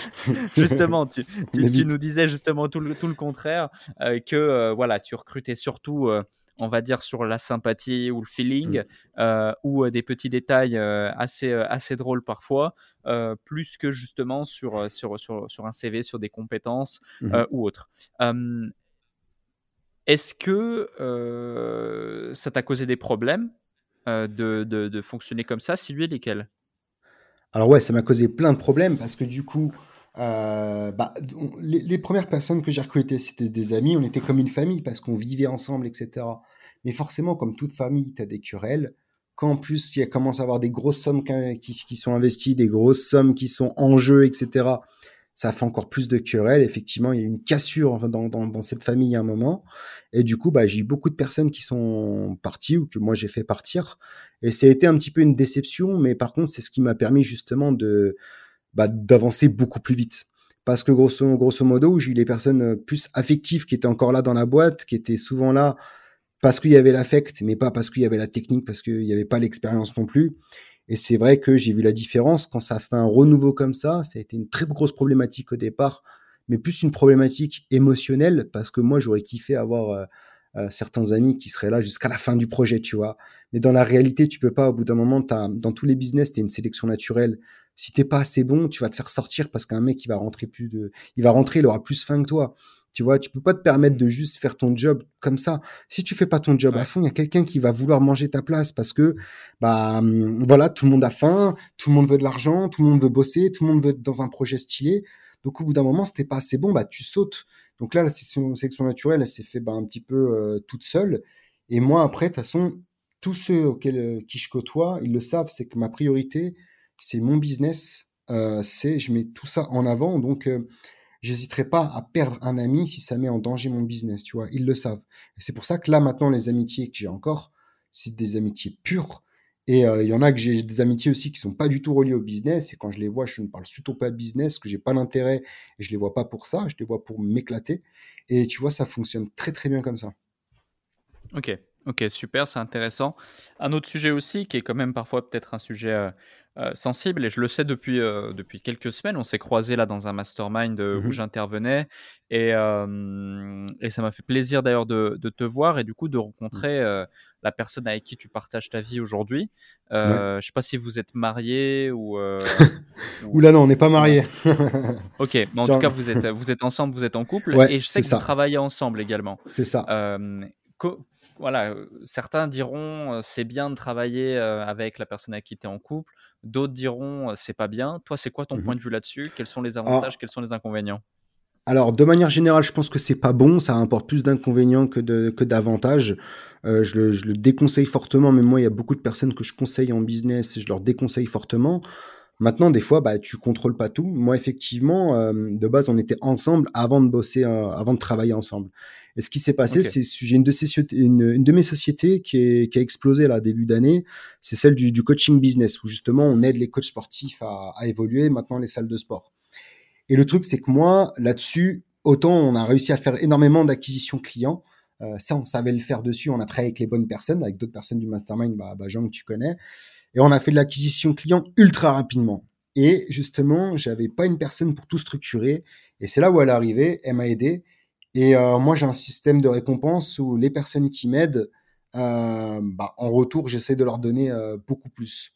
justement tu, nous disais justement tout le, tout le contraire, euh, que euh, voilà, tu recrutais surtout on va dire sur la sympathie ou le feeling mmh. ou des petits détails assez, assez drôles parfois, plus que justement sur, sur, sur, sur, un CV, sur des compétences mmh ou autres. Est-ce que euh, ça t'a causé des problèmes euh, de, de, fonctionner comme ça? Si oui, lesquels? Alors ouais, ça m'a causé plein de problèmes parce que du coup, euh, bah, les, premières personnes que j'ai recrutées, c'était des amis, on était comme une famille parce qu'on vivait ensemble, etc. Mais forcément, comme toute famille, tu as des querelles. Quand en plus, il commence à avoir des grosses sommes qui, sont investies, des grosses sommes qui sont en jeu, etc., ça fait encore plus de querelles. Effectivement, il y a une cassure dans cette famille à un moment. Et du coup, bah, j'ai eu beaucoup de personnes qui sont parties ou que moi j'ai fait partir. Et ça a été un petit peu une déception, mais par contre, c'est ce qui m'a permis justement de bah, d'avancer beaucoup plus vite. Parce que grosso, modo, j'ai eu les personnes plus affectives qui étaient encore là dans la boîte, qui étaient souvent là parce qu'il y avait l'affect, mais pas parce qu'il y avait la technique, parce qu'il n'y avait pas l'expérience non plus. Et c'est vrai que j'ai vu la différence quand ça fait un renouveau comme ça. Ça a été une très grosse problématique au départ, mais plus une problématique émotionnelle parce que moi j'aurais kiffé avoir euh, euh, certains amis qui seraient là jusqu'à la fin du projet, tu vois. Mais dans la réalité, tu peux pas. Au bout d'un moment, as, dans tous les business, tu une sélection naturelle. Si t'es pas assez bon, tu vas te faire sortir parce qu'un mec il va rentrer plus de, il va rentrer, il aura plus faim que toi. Tu vois, tu peux pas te permettre de juste faire ton job comme ça. Si tu fais pas ton job à fond, il y a quelqu'un qui va vouloir manger ta place parce que, bah, hum, voilà, tout le monde a faim, tout le monde veut de l'argent, tout le monde veut bosser, tout le monde veut être dans un projet stylé. Donc, au bout d'un moment, si t'es pas assez bon, bah, tu sautes. Donc là, la sélection naturelle, elle s'est fait bah, un petit peu euh, toute seule. Et moi, après, de toute façon, tous ceux auxquels euh, qui je côtoie, ils le savent, c'est que ma priorité, c'est mon business. Euh, c'est je mets tout ça en avant. Donc, j'hésiterai pas à perdre un ami si ça met en danger mon business, tu vois. Ils le savent. Et c'est pour ça que là, maintenant, les amitiés que j'ai encore, c'est des amitiés pures. Et euh, il y en a que j'ai des amitiés aussi qui sont pas du tout reliées au business. Et quand je les vois, je ne parle surtout pas de business, que j'ai pas d'intérêt et je les vois pas pour ça. Je les vois pour m'éclater. Et tu vois, ça fonctionne très très bien comme ça. Ok, ok, super, c'est intéressant. Un autre sujet aussi qui est quand même parfois peut-être un sujet euh, euh, sensible et je le sais depuis, euh, depuis quelques semaines. On s'est croisé là dans un mastermind euh, où mmh j'intervenais et, et ça m'a fait plaisir d'ailleurs de, de, te voir et du coup de mmh. rencontrer la personne avec qui tu partages ta vie aujourd'hui. Je sais pas si vous êtes marié ou. ou... là non, on n'est pas marié. ok, mais en tout cas vous êtes, vous êtes ensemble, vous êtes en couple et je sais que vous travaillez ensemble également. C'est ça voilà, certains diront c'est bien de travailler avec la personne avec qui tu es en couple. D'autres diront c'est pas bien. Toi, c'est quoi ton mmh point de vue là-dessus? Quels sont les avantages Quels sont les inconvénients? Alors, de manière générale, je pense que c'est pas bon. Ça importe plus d'inconvénients que d'avantages. Que je, le, je, le, déconseille fortement. Mais moi, il y a beaucoup de personnes que je conseille en business et je leur déconseille fortement. Maintenant, des fois, bah, tu contrôles pas tout. Moi, effectivement, de base, on était ensemble avant de bosser, avant de travailler ensemble. Et ce qui s'est passé, c'est j'ai une, une, une, de mes sociétés qui, est, qui a explosé là début d'année. C'est celle du, du, coaching business où justement on aide les coachs sportifs à, à évoluer. Maintenant les salles de sport. Et le truc, c'est que moi là-dessus, autant on a réussi à faire énormément d'acquisitions clients. Euh, ça, on savait le faire dessus. On a travaillé avec les bonnes personnes, avec d'autres personnes du mastermind, bah, bah, Jean que tu connais. Et on a fait de l'acquisition client ultra rapidement. Et justement, j'avais pas une personne pour tout structurer. Et c'est là où elle est arrivée. Elle m'a aidé. Et euh, moi, j'ai un système de récompense où les personnes qui m'aident, euh, bah, en retour, j'essaie de leur donner euh, beaucoup plus.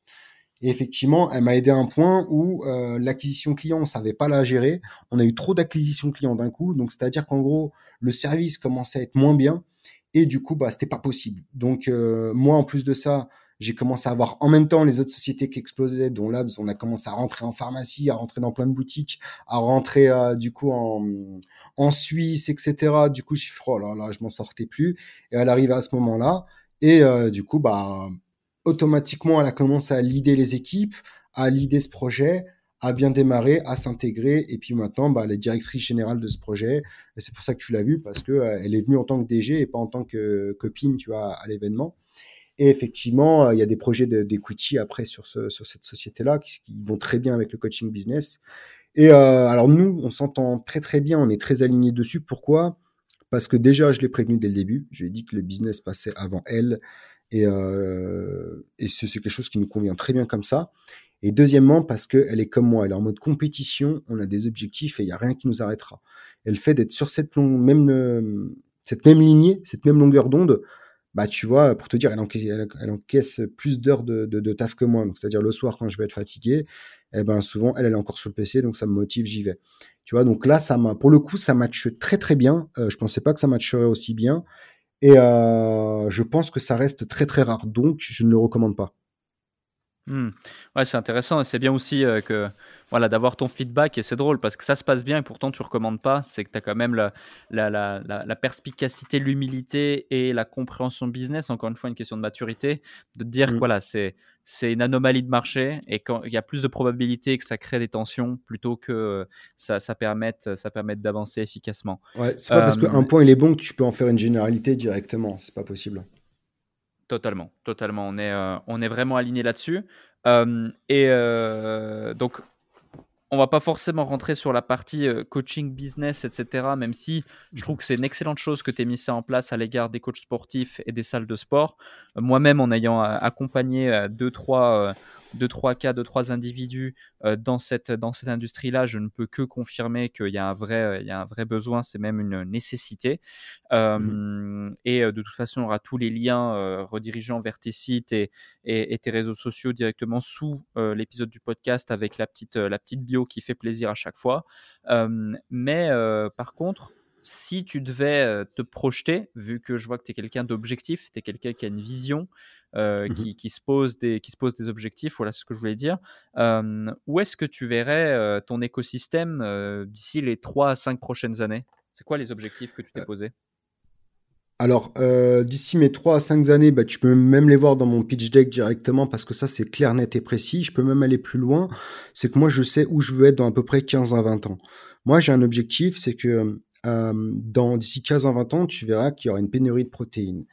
Et effectivement, elle m'a aidé à un point où l'acquisition client, on savait pas la gérer. On a eu trop d'acquisition client d'un coup. Donc, c'est-à-dire qu'en gros, le service commençait à être moins bien. Et du coup, bah, c'était pas possible. Donc, moi, en plus de ça, j'ai commencé à voir en même temps les autres sociétés qui explosaient, dont Labs. On a commencé à rentrer en pharmacie, à rentrer dans plein de boutiques, à rentrer euh, du coup en, Suisse, etc. Du coup, j'ai fait, oh là là, je m'en sortais plus. Et elle arrive à ce moment-là. Et euh, du coup, bah, automatiquement, elle a commencé à leader les équipes, à leader ce projet, à bien démarrer, à s'intégrer. Et puis maintenant, bah, elle est directrice générale de ce projet. Et c'est pour ça que tu l'as vu, parce que euh, elle est venue en tant que DG et pas en tant que copine, tu vois, à l'événement. Et effectivement, euh, il y a des projets d'equity après sur, ce, sur cette société-là qui, vont très bien avec le coaching business. Et euh, alors nous, on s'entend très très bien, on est très alignés dessus. Pourquoi? Parce que déjà, je l'ai prévenu dès le début. Je lui ai dit que le business passait avant elle. Et, euh, c'est quelque chose qui nous convient très bien comme ça. Et deuxièmement, parce qu'elle est comme moi, elle est en mode compétition, on a des objectifs et il n'y a rien qui nous arrêtera. Et le fait d'être sur cette, même, cette même lignée, cette même longueur d'onde, bah tu vois, pour te dire, elle encaisse, plus d'heures de, taf que moi. C'est-à-dire le soir quand je vais être fatigué, eh ben souvent elle, elle est encore sur le PC, donc ça me motive, j'y vais. Tu vois, donc là, ça m'a, pour le coup, ça matche très très bien. Euh, je pensais pas que ça matcherait aussi bien, et euh, je pense que ça reste très très rare, donc je ne le recommande pas. Mmh. Ouais, c'est intéressant. C'est bien aussi euh, que voilà d'avoir ton feedback et c'est drôle parce que ça se passe bien et pourtant tu recommandes pas. C'est que tu as quand même la, la, la, la perspicacité, l'humilité et la compréhension business. Encore une fois, une question de maturité, de te dire que mmh. voilà, c'est c'est une anomalie de marché et quand il y a plus de probabilités que ça crée des tensions plutôt que ça, ça permette ça permette d'avancer efficacement. Ouais, c'est pas parce qu'un point il est bon que tu peux en faire une généralité directement. C'est pas possible. Totalement, totalement. On est, euh, on est vraiment aligné là-dessus. Euh, et euh, donc, on va pas forcément rentrer sur la partie coaching business, etc. Même si je trouve que c'est une excellente chose que tu aies mis ça en place à l'égard des coachs sportifs et des salles de sport. Moi-même, en ayant accompagné deux, trois deux, trois cas, deux, trois individus euh, dans cette, dans cette industrie-là, je ne peux que confirmer qu'il y a un vrai, il y a un vrai besoin, c'est même une nécessité. Mmh. Et euh, de toute façon, on aura tous les liens euh, redirigeant vers tes sites et, et, tes réseaux sociaux directement sous l'épisode du podcast avec la petite, la petite bio qui fait plaisir à chaque fois. mais par contre, si tu devais te projeter, vu que je vois que tu es quelqu'un d'objectif, tu es quelqu'un qui a une vision, mmh qui, qui, se pose des, qui se pose des objectifs, voilà ce que je voulais dire, où est-ce que tu verrais ton écosystème d'ici les 3 à 5 prochaines années? C'est quoi les objectifs que tu t'es posés? alors, d'ici mes 3 à 5 années, bah, tu peux même les voir dans mon pitch deck directement parce que ça, c'est clair, net et précis. Je peux même aller plus loin. C'est que moi, je sais où je veux être dans à peu près 15 à 20 ans. Moi, j'ai un objectif, c'est que dans d'ici 15 à 20 ans, tu verras qu'il y aura une pénurie de protéines.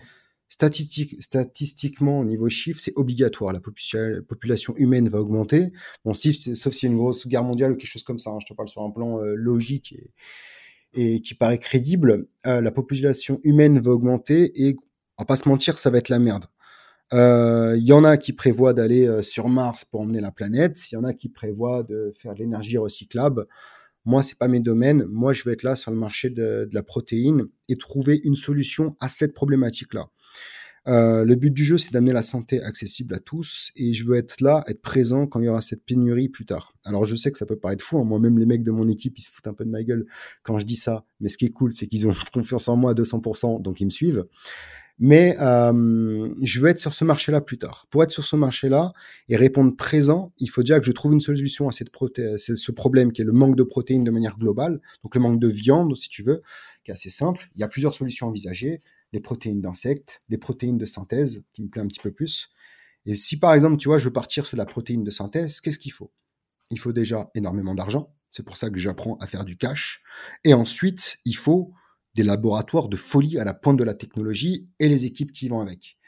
Statistique, statistiquement, au niveau chiffre, c'est obligatoire. La population humaine va augmenter. Bon, sauf, s'il y a une grosse guerre mondiale ou quelque chose comme ça. Hein. je te parle sur un plan euh, logique et, qui paraît crédible. Euh, la population humaine va augmenter et, on va pas se mentir, ça va être la merde. Il euh, y en a qui prévoient d'aller sur Mars pour emmener la planète. Il y en a qui prévoient de faire de l'énergie recyclable. Moi, c'est pas mes domaines. Moi, je vais être là sur le marché de, la protéine et trouver une solution à cette problématique-là. Euh, le but du jeu, c'est d'amener la santé accessible à tous et je veux être là, être présent quand il y aura cette pénurie plus tard. Alors je sais que ça peut paraître fou, hein. moi-même les mecs de mon équipe, ils se foutent un peu de ma gueule quand je dis ça, mais ce qui est cool, c'est qu'ils ont confiance en moi à 200%, donc ils me suivent. Mais euh, je veux être sur ce marché-là plus tard. Pour être sur ce marché-là et répondre présent, il faut déjà que je trouve une solution à cette ce problème qui est le manque de protéines de manière globale, donc le manque de viande, si tu veux, qui est assez simple. Il y a plusieurs solutions envisagées les protéines d'insectes, les protéines de synthèse, qui me plaît un petit peu plus. Et si par exemple, tu vois, je veux partir sur la protéine de synthèse, qu'est-ce qu'il faut? Il faut déjà énormément d'argent. C'est pour ça que j'apprends à faire du cash. Et ensuite, il faut des laboratoires de folie à la pointe de la technologie et les équipes qui vont avec.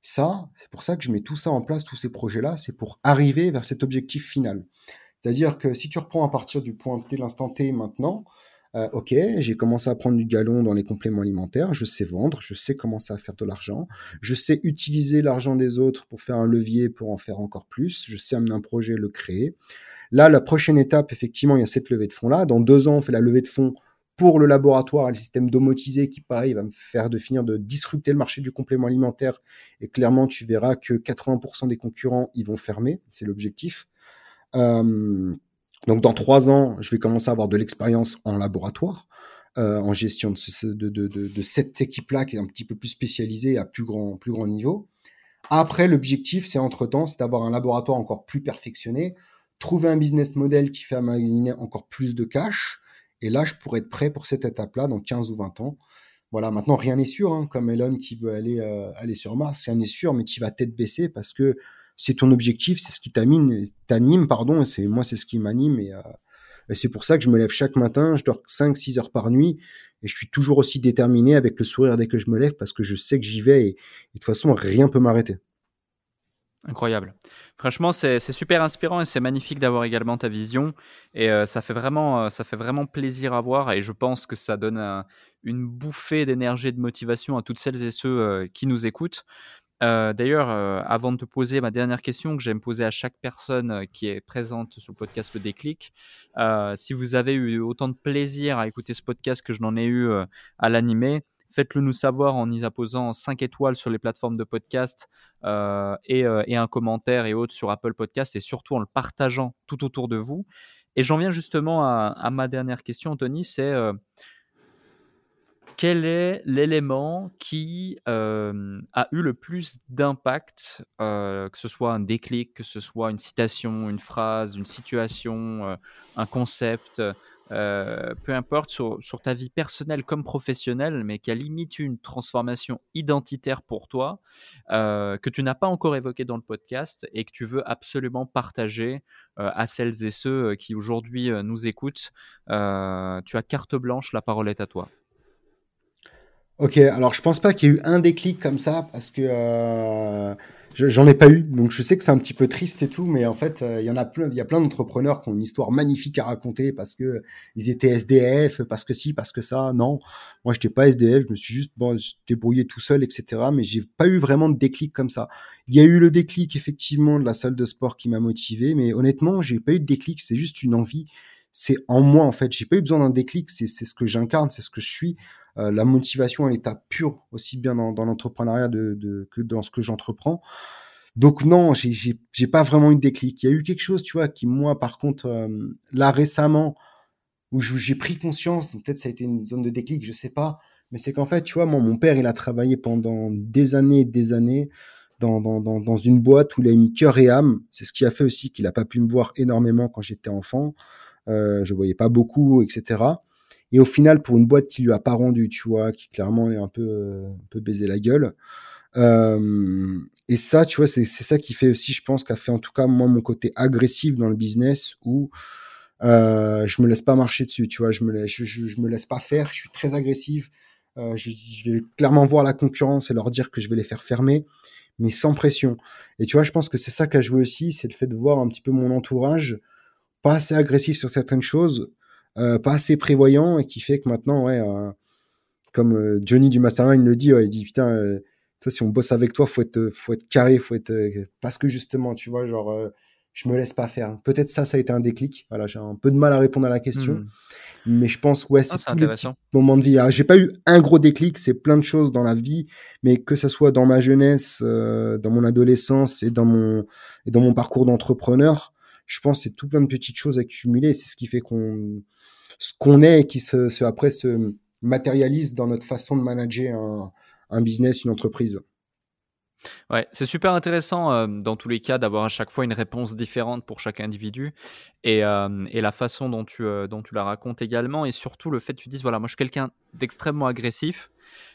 Ça, c'est pour ça que je mets tout ça en place, tous ces projets-là, c'est pour arriver vers cet objectif final. C'est-à-dire que si tu reprends à partir du point T, l'instant T maintenant, euh, ok, j'ai commencé à prendre du galon dans les compléments alimentaires, je sais vendre, je sais commencer à faire de l'argent, je sais utiliser l'argent des autres pour faire un levier pour en faire encore plus, je sais amener un projet, le créer. Là, la prochaine étape, effectivement, il y a cette levée de fonds-là. Dans deux ans, on fait la levée de fonds pour le laboratoire et le système domotisé qui, pareil, va me faire de finir de disrupter le marché du complément alimentaire. Et clairement, tu verras que 80% des concurrents, ils vont fermer. C'est l'objectif. Euh, donc, dans trois ans, je vais commencer à avoir de l'expérience en laboratoire, euh, en gestion de, cette équipe-là qui est un petit peu plus spécialisée à plus grand, plus grand niveau. Après, l'objectif, c'est entre-temps, c'est d'avoir un laboratoire encore plus perfectionné, trouver un business model qui fait à encore plus de cash, et là, je pourrais être prêt pour cette étape-là dans 15 ou 20 ans. Voilà, maintenant, rien n'est sûr, hein, comme Elon qui veut aller, euh, aller sur Mars, rien n'est sûr, mais tu vas tête baissée parce que c'est ton objectif, c'est ce qui t'anime, pardon, et c'est moi, c'est ce qui m'anime, euh, et, c'est pour ça que je me lève chaque matin, je dors 5-6 heures par nuit, et je suis toujours aussi déterminé avec le sourire dès que je me lève parce que je sais que j'y vais, et, et de toute façon, rien peut m'arrêter. Incroyable. Franchement, c'est super inspirant et c'est magnifique d'avoir également ta vision. Et euh, ça, fait vraiment, euh, ça fait vraiment plaisir à voir. Et je pense que ça donne une bouffée d'énergie et de motivation à toutes celles et ceux euh, qui nous écoutent. D'ailleurs, avant de te poser ma dernière question que j'aime poser à chaque personne qui est présente sur le podcast Le Déclic, si vous avez eu autant de plaisir à écouter ce podcast que je n'en ai eu à l'animer, Faites-le nous savoir en y apposant 5 étoiles sur les plateformes de podcast euh, euh, et, un commentaire et autres sur Apple Podcast et surtout en le partageant tout autour de vous. Et j'en viens justement à, ma dernière question, Anthony, c'est euh, quel est l'élément qui a eu le plus d'impact, que ce soit un déclic, que ce soit une citation, une phrase, une situation, un concept euh, peu importe, sur, ta vie personnelle comme professionnelle, mais qui a limite une transformation identitaire pour toi, euh, que tu n'as pas encore évoqué dans le podcast et que tu veux absolument partager euh, à celles et ceux qui aujourd'hui nous écoutent. tu as carte blanche, la parole est à toi. Ok, alors je pense pas qu'il y ait eu un déclic comme ça parce que J'en ai pas eu, donc je sais que c'est un petit peu triste et tout, mais en fait, euh, il y en a plein, il y a plein d'entrepreneurs qui ont une histoire magnifique à raconter parce que ils étaient SDF, parce que si, parce que ça. Non, moi, j'étais pas SDF, je me suis juste bon, débrouillé tout seul, etc. Mais j'ai pas eu vraiment de déclic comme ça. Il y a eu le déclic effectivement de la salle de sport qui m'a motivé, mais honnêtement, j'ai pas eu de déclic. C'est juste une envie. C'est en moi en fait. J'ai pas eu besoin d'un déclic. C'est ce que j'incarne, c'est ce que je suis. Euh, la motivation à l'état pur, aussi bien dans, l'entrepreneuriat que dans ce que j'entreprends. Donc non, j'ai pas vraiment eu de déclic. Il y a eu quelque chose, tu vois, qui moi, par contre, euh, là récemment, où j'ai pris conscience, peut-être ça a été une zone de déclic, je sais pas, mais c'est qu'en fait, tu vois, mon père, il a travaillé pendant des années et des années dans, dans, une boîte où il a mis cœur et âme. C'est ce qui a fait aussi qu'il a pas pu me voir énormément quand j'étais enfant. Euh, je voyais pas beaucoup, etc. Et au final, pour une boîte qui lui a pas rendu, tu vois, qui clairement est un peu, euh, un peu baisé la gueule. Euh, et ça, tu vois, c'est ça qui fait aussi, je pense, qu'a fait en tout cas moi mon côté agressif dans le business où je me laisse pas marcher dessus, tu vois, je me laisse, je, me laisse pas faire, je suis très agressif. Je, vais clairement voir la concurrence et leur dire que je vais les faire fermer, mais sans pression. Et tu vois, je pense que c'est ça qui a joué aussi, c'est le fait de voir un petit peu mon entourage pas assez agressif sur certaines choses euh, pas assez prévoyant et qui fait que maintenant, ouais, euh, comme euh, Johnny du Mastermind le dit, il dit putain, toi, si on bosse avec toi, faut être, faut être carré, faut être parce que justement, tu vois, genre, je me laisse pas faire. Peut-être ça, ça a été un déclic. Voilà, j'ai un peu de mal à répondre à la question, hmm. mais je pense, ouais, c'est ah, tous les petits moments de vie. J'ai pas eu un gros déclic, c'est plein de choses dans la vie, mais que ça soit dans ma jeunesse, dans mon adolescence et dans mon et dans mon parcours d'entrepreneur, je pense c'est tout plein de petites choses accumulées. C'est ce qui fait qu'on ce qu'on est et qui se, après se matérialise dans notre façon de manager un, business, une entreprise. Ouais, c'est super intéressant euh, dans tous les cas d'avoir à chaque fois une réponse différente pour chaque individu et, euh, et la façon dont tu, euh, dont tu la racontes également et surtout le fait que tu dises voilà, moi je suis quelqu'un d'extrêmement agressif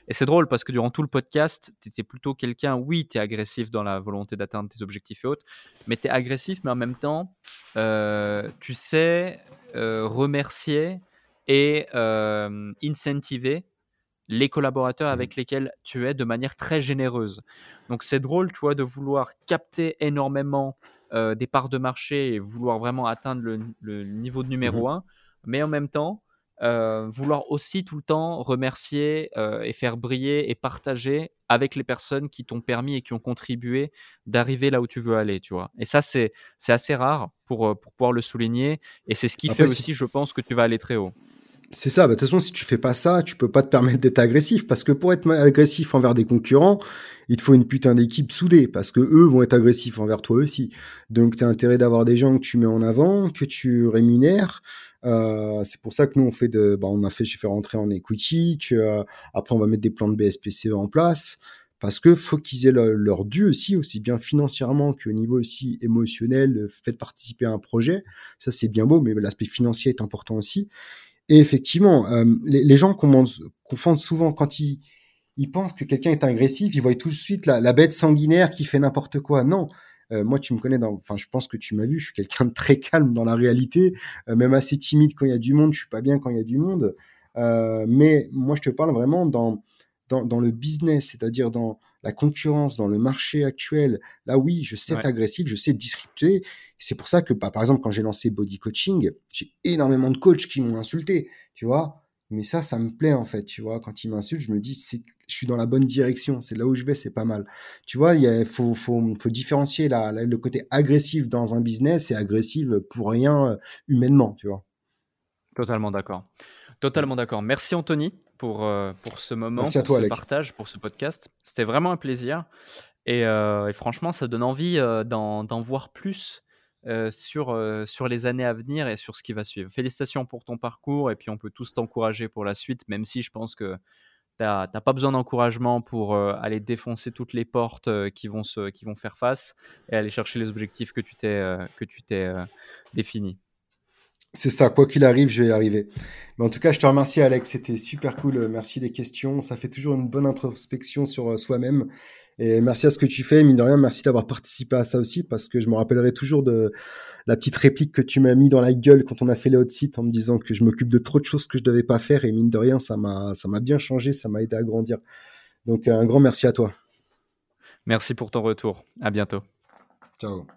et c'est drôle parce que durant tout le podcast, tu étais plutôt quelqu'un, oui, tu es agressif dans la volonté d'atteindre tes objectifs et autres, mais tu es agressif, mais en même temps, tu sais euh, remercier et euh, incentiver les collaborateurs mmh. avec lesquels tu es de manière très généreuse. Donc c'est drôle, tu vois, de vouloir capter énormément euh, des parts de marché et vouloir vraiment atteindre le, niveau de numéro 1, mmh mais en même temps, euh, vouloir aussi tout le temps remercier euh, et faire briller et partager avec les personnes qui t'ont permis et qui ont contribué d'arriver là où tu veux aller, tu vois. Et ça, c'est assez rare pour, euh, pour pouvoir le souligner. Et c'est ce qui fait aussi, je pense, que tu vas aller très haut. C'est ça. Bah, de toute façon, si tu fais pas ça, tu peux pas te permettre d'être agressif. Parce que pour être agressif envers des concurrents, il te faut une putain d'équipe soudée. Parce que eux vont être agressifs envers toi aussi. Donc, tu as intérêt d'avoir des gens que tu mets en avant, que tu rémunères, euh, c'est pour ça que nous on fait de, bah, on a fait, j'ai fait rentrer en equity, que, euh, après on va mettre des plans de BSPCE en place, parce que faut qu'ils aient leur, dû aussi, aussi bien financièrement qu'au niveau aussi émotionnel, fait participer à un projet. Ça c'est bien beau, mais l'aspect financier est important aussi. Et effectivement, euh, les, gens confondent souvent quand ils, ils pensent que quelqu'un est agressif, ils voient tout de suite la, bête sanguinaire qui fait n'importe quoi. Non, euh, moi, tu me connais, enfin, je pense que tu m'as vu, je suis quelqu'un de très calme dans la réalité, euh, même assez timide quand il y a du monde. Je suis pas bien quand il y a du monde. Mais moi, je te parle vraiment dans, dans, le business, c'est-à-dire dans la concurrence dans le marché actuel, là oui, je sais être agressif, je sais disrupter. C'est pour ça que, bah, par exemple, quand j'ai lancé Body Coaching, j'ai énormément de coachs qui m'ont insulté, tu vois. Mais ça, ça me plaît en fait, tu vois. Quand ils m'insultent, je me dis, je suis dans la bonne direction, c'est là où je vais, c'est pas mal. Tu vois, il faut, faut, faut différencier la, le côté agressif dans un business et agressif pour rien euh, humainement, tu vois. Totalement d'accord. Totalement d'accord. Merci Anthony pour, euh, pour ce moment, pour ce partage, pour ce podcast. C'était vraiment un plaisir. Et, euh, franchement, ça donne envie d'en voir plus sur, sur les années à venir et sur ce qui va suivre. Félicitations pour ton parcours et puis on peut tous t'encourager pour la suite, même si je pense que tu n'as pas besoin d'encouragement pour aller défoncer toutes les portes qui, vont se, qui vont faire face et aller chercher les objectifs que tu t'es que tu t'es définis. C'est ça, quoi qu'il arrive, je vais y arriver. Mais en tout cas, je te remercie Alex, c'était super cool. Merci des questions, ça fait toujours une bonne introspection sur soi-même. Et merci à ce que tu fais. Mine de rien, merci d'avoir participé à ça aussi, parce que je me rappellerai toujours de la petite réplique que tu m'as mis dans la gueule quand on a fait les hot sites en me disant que je m'occupe de trop de choses que je devais pas faire. Et mine de rien, ça m'a, ça m'a bien changé, ça m'a aidé à grandir. Donc, un grand merci à toi. Merci pour ton retour. À bientôt. Ciao.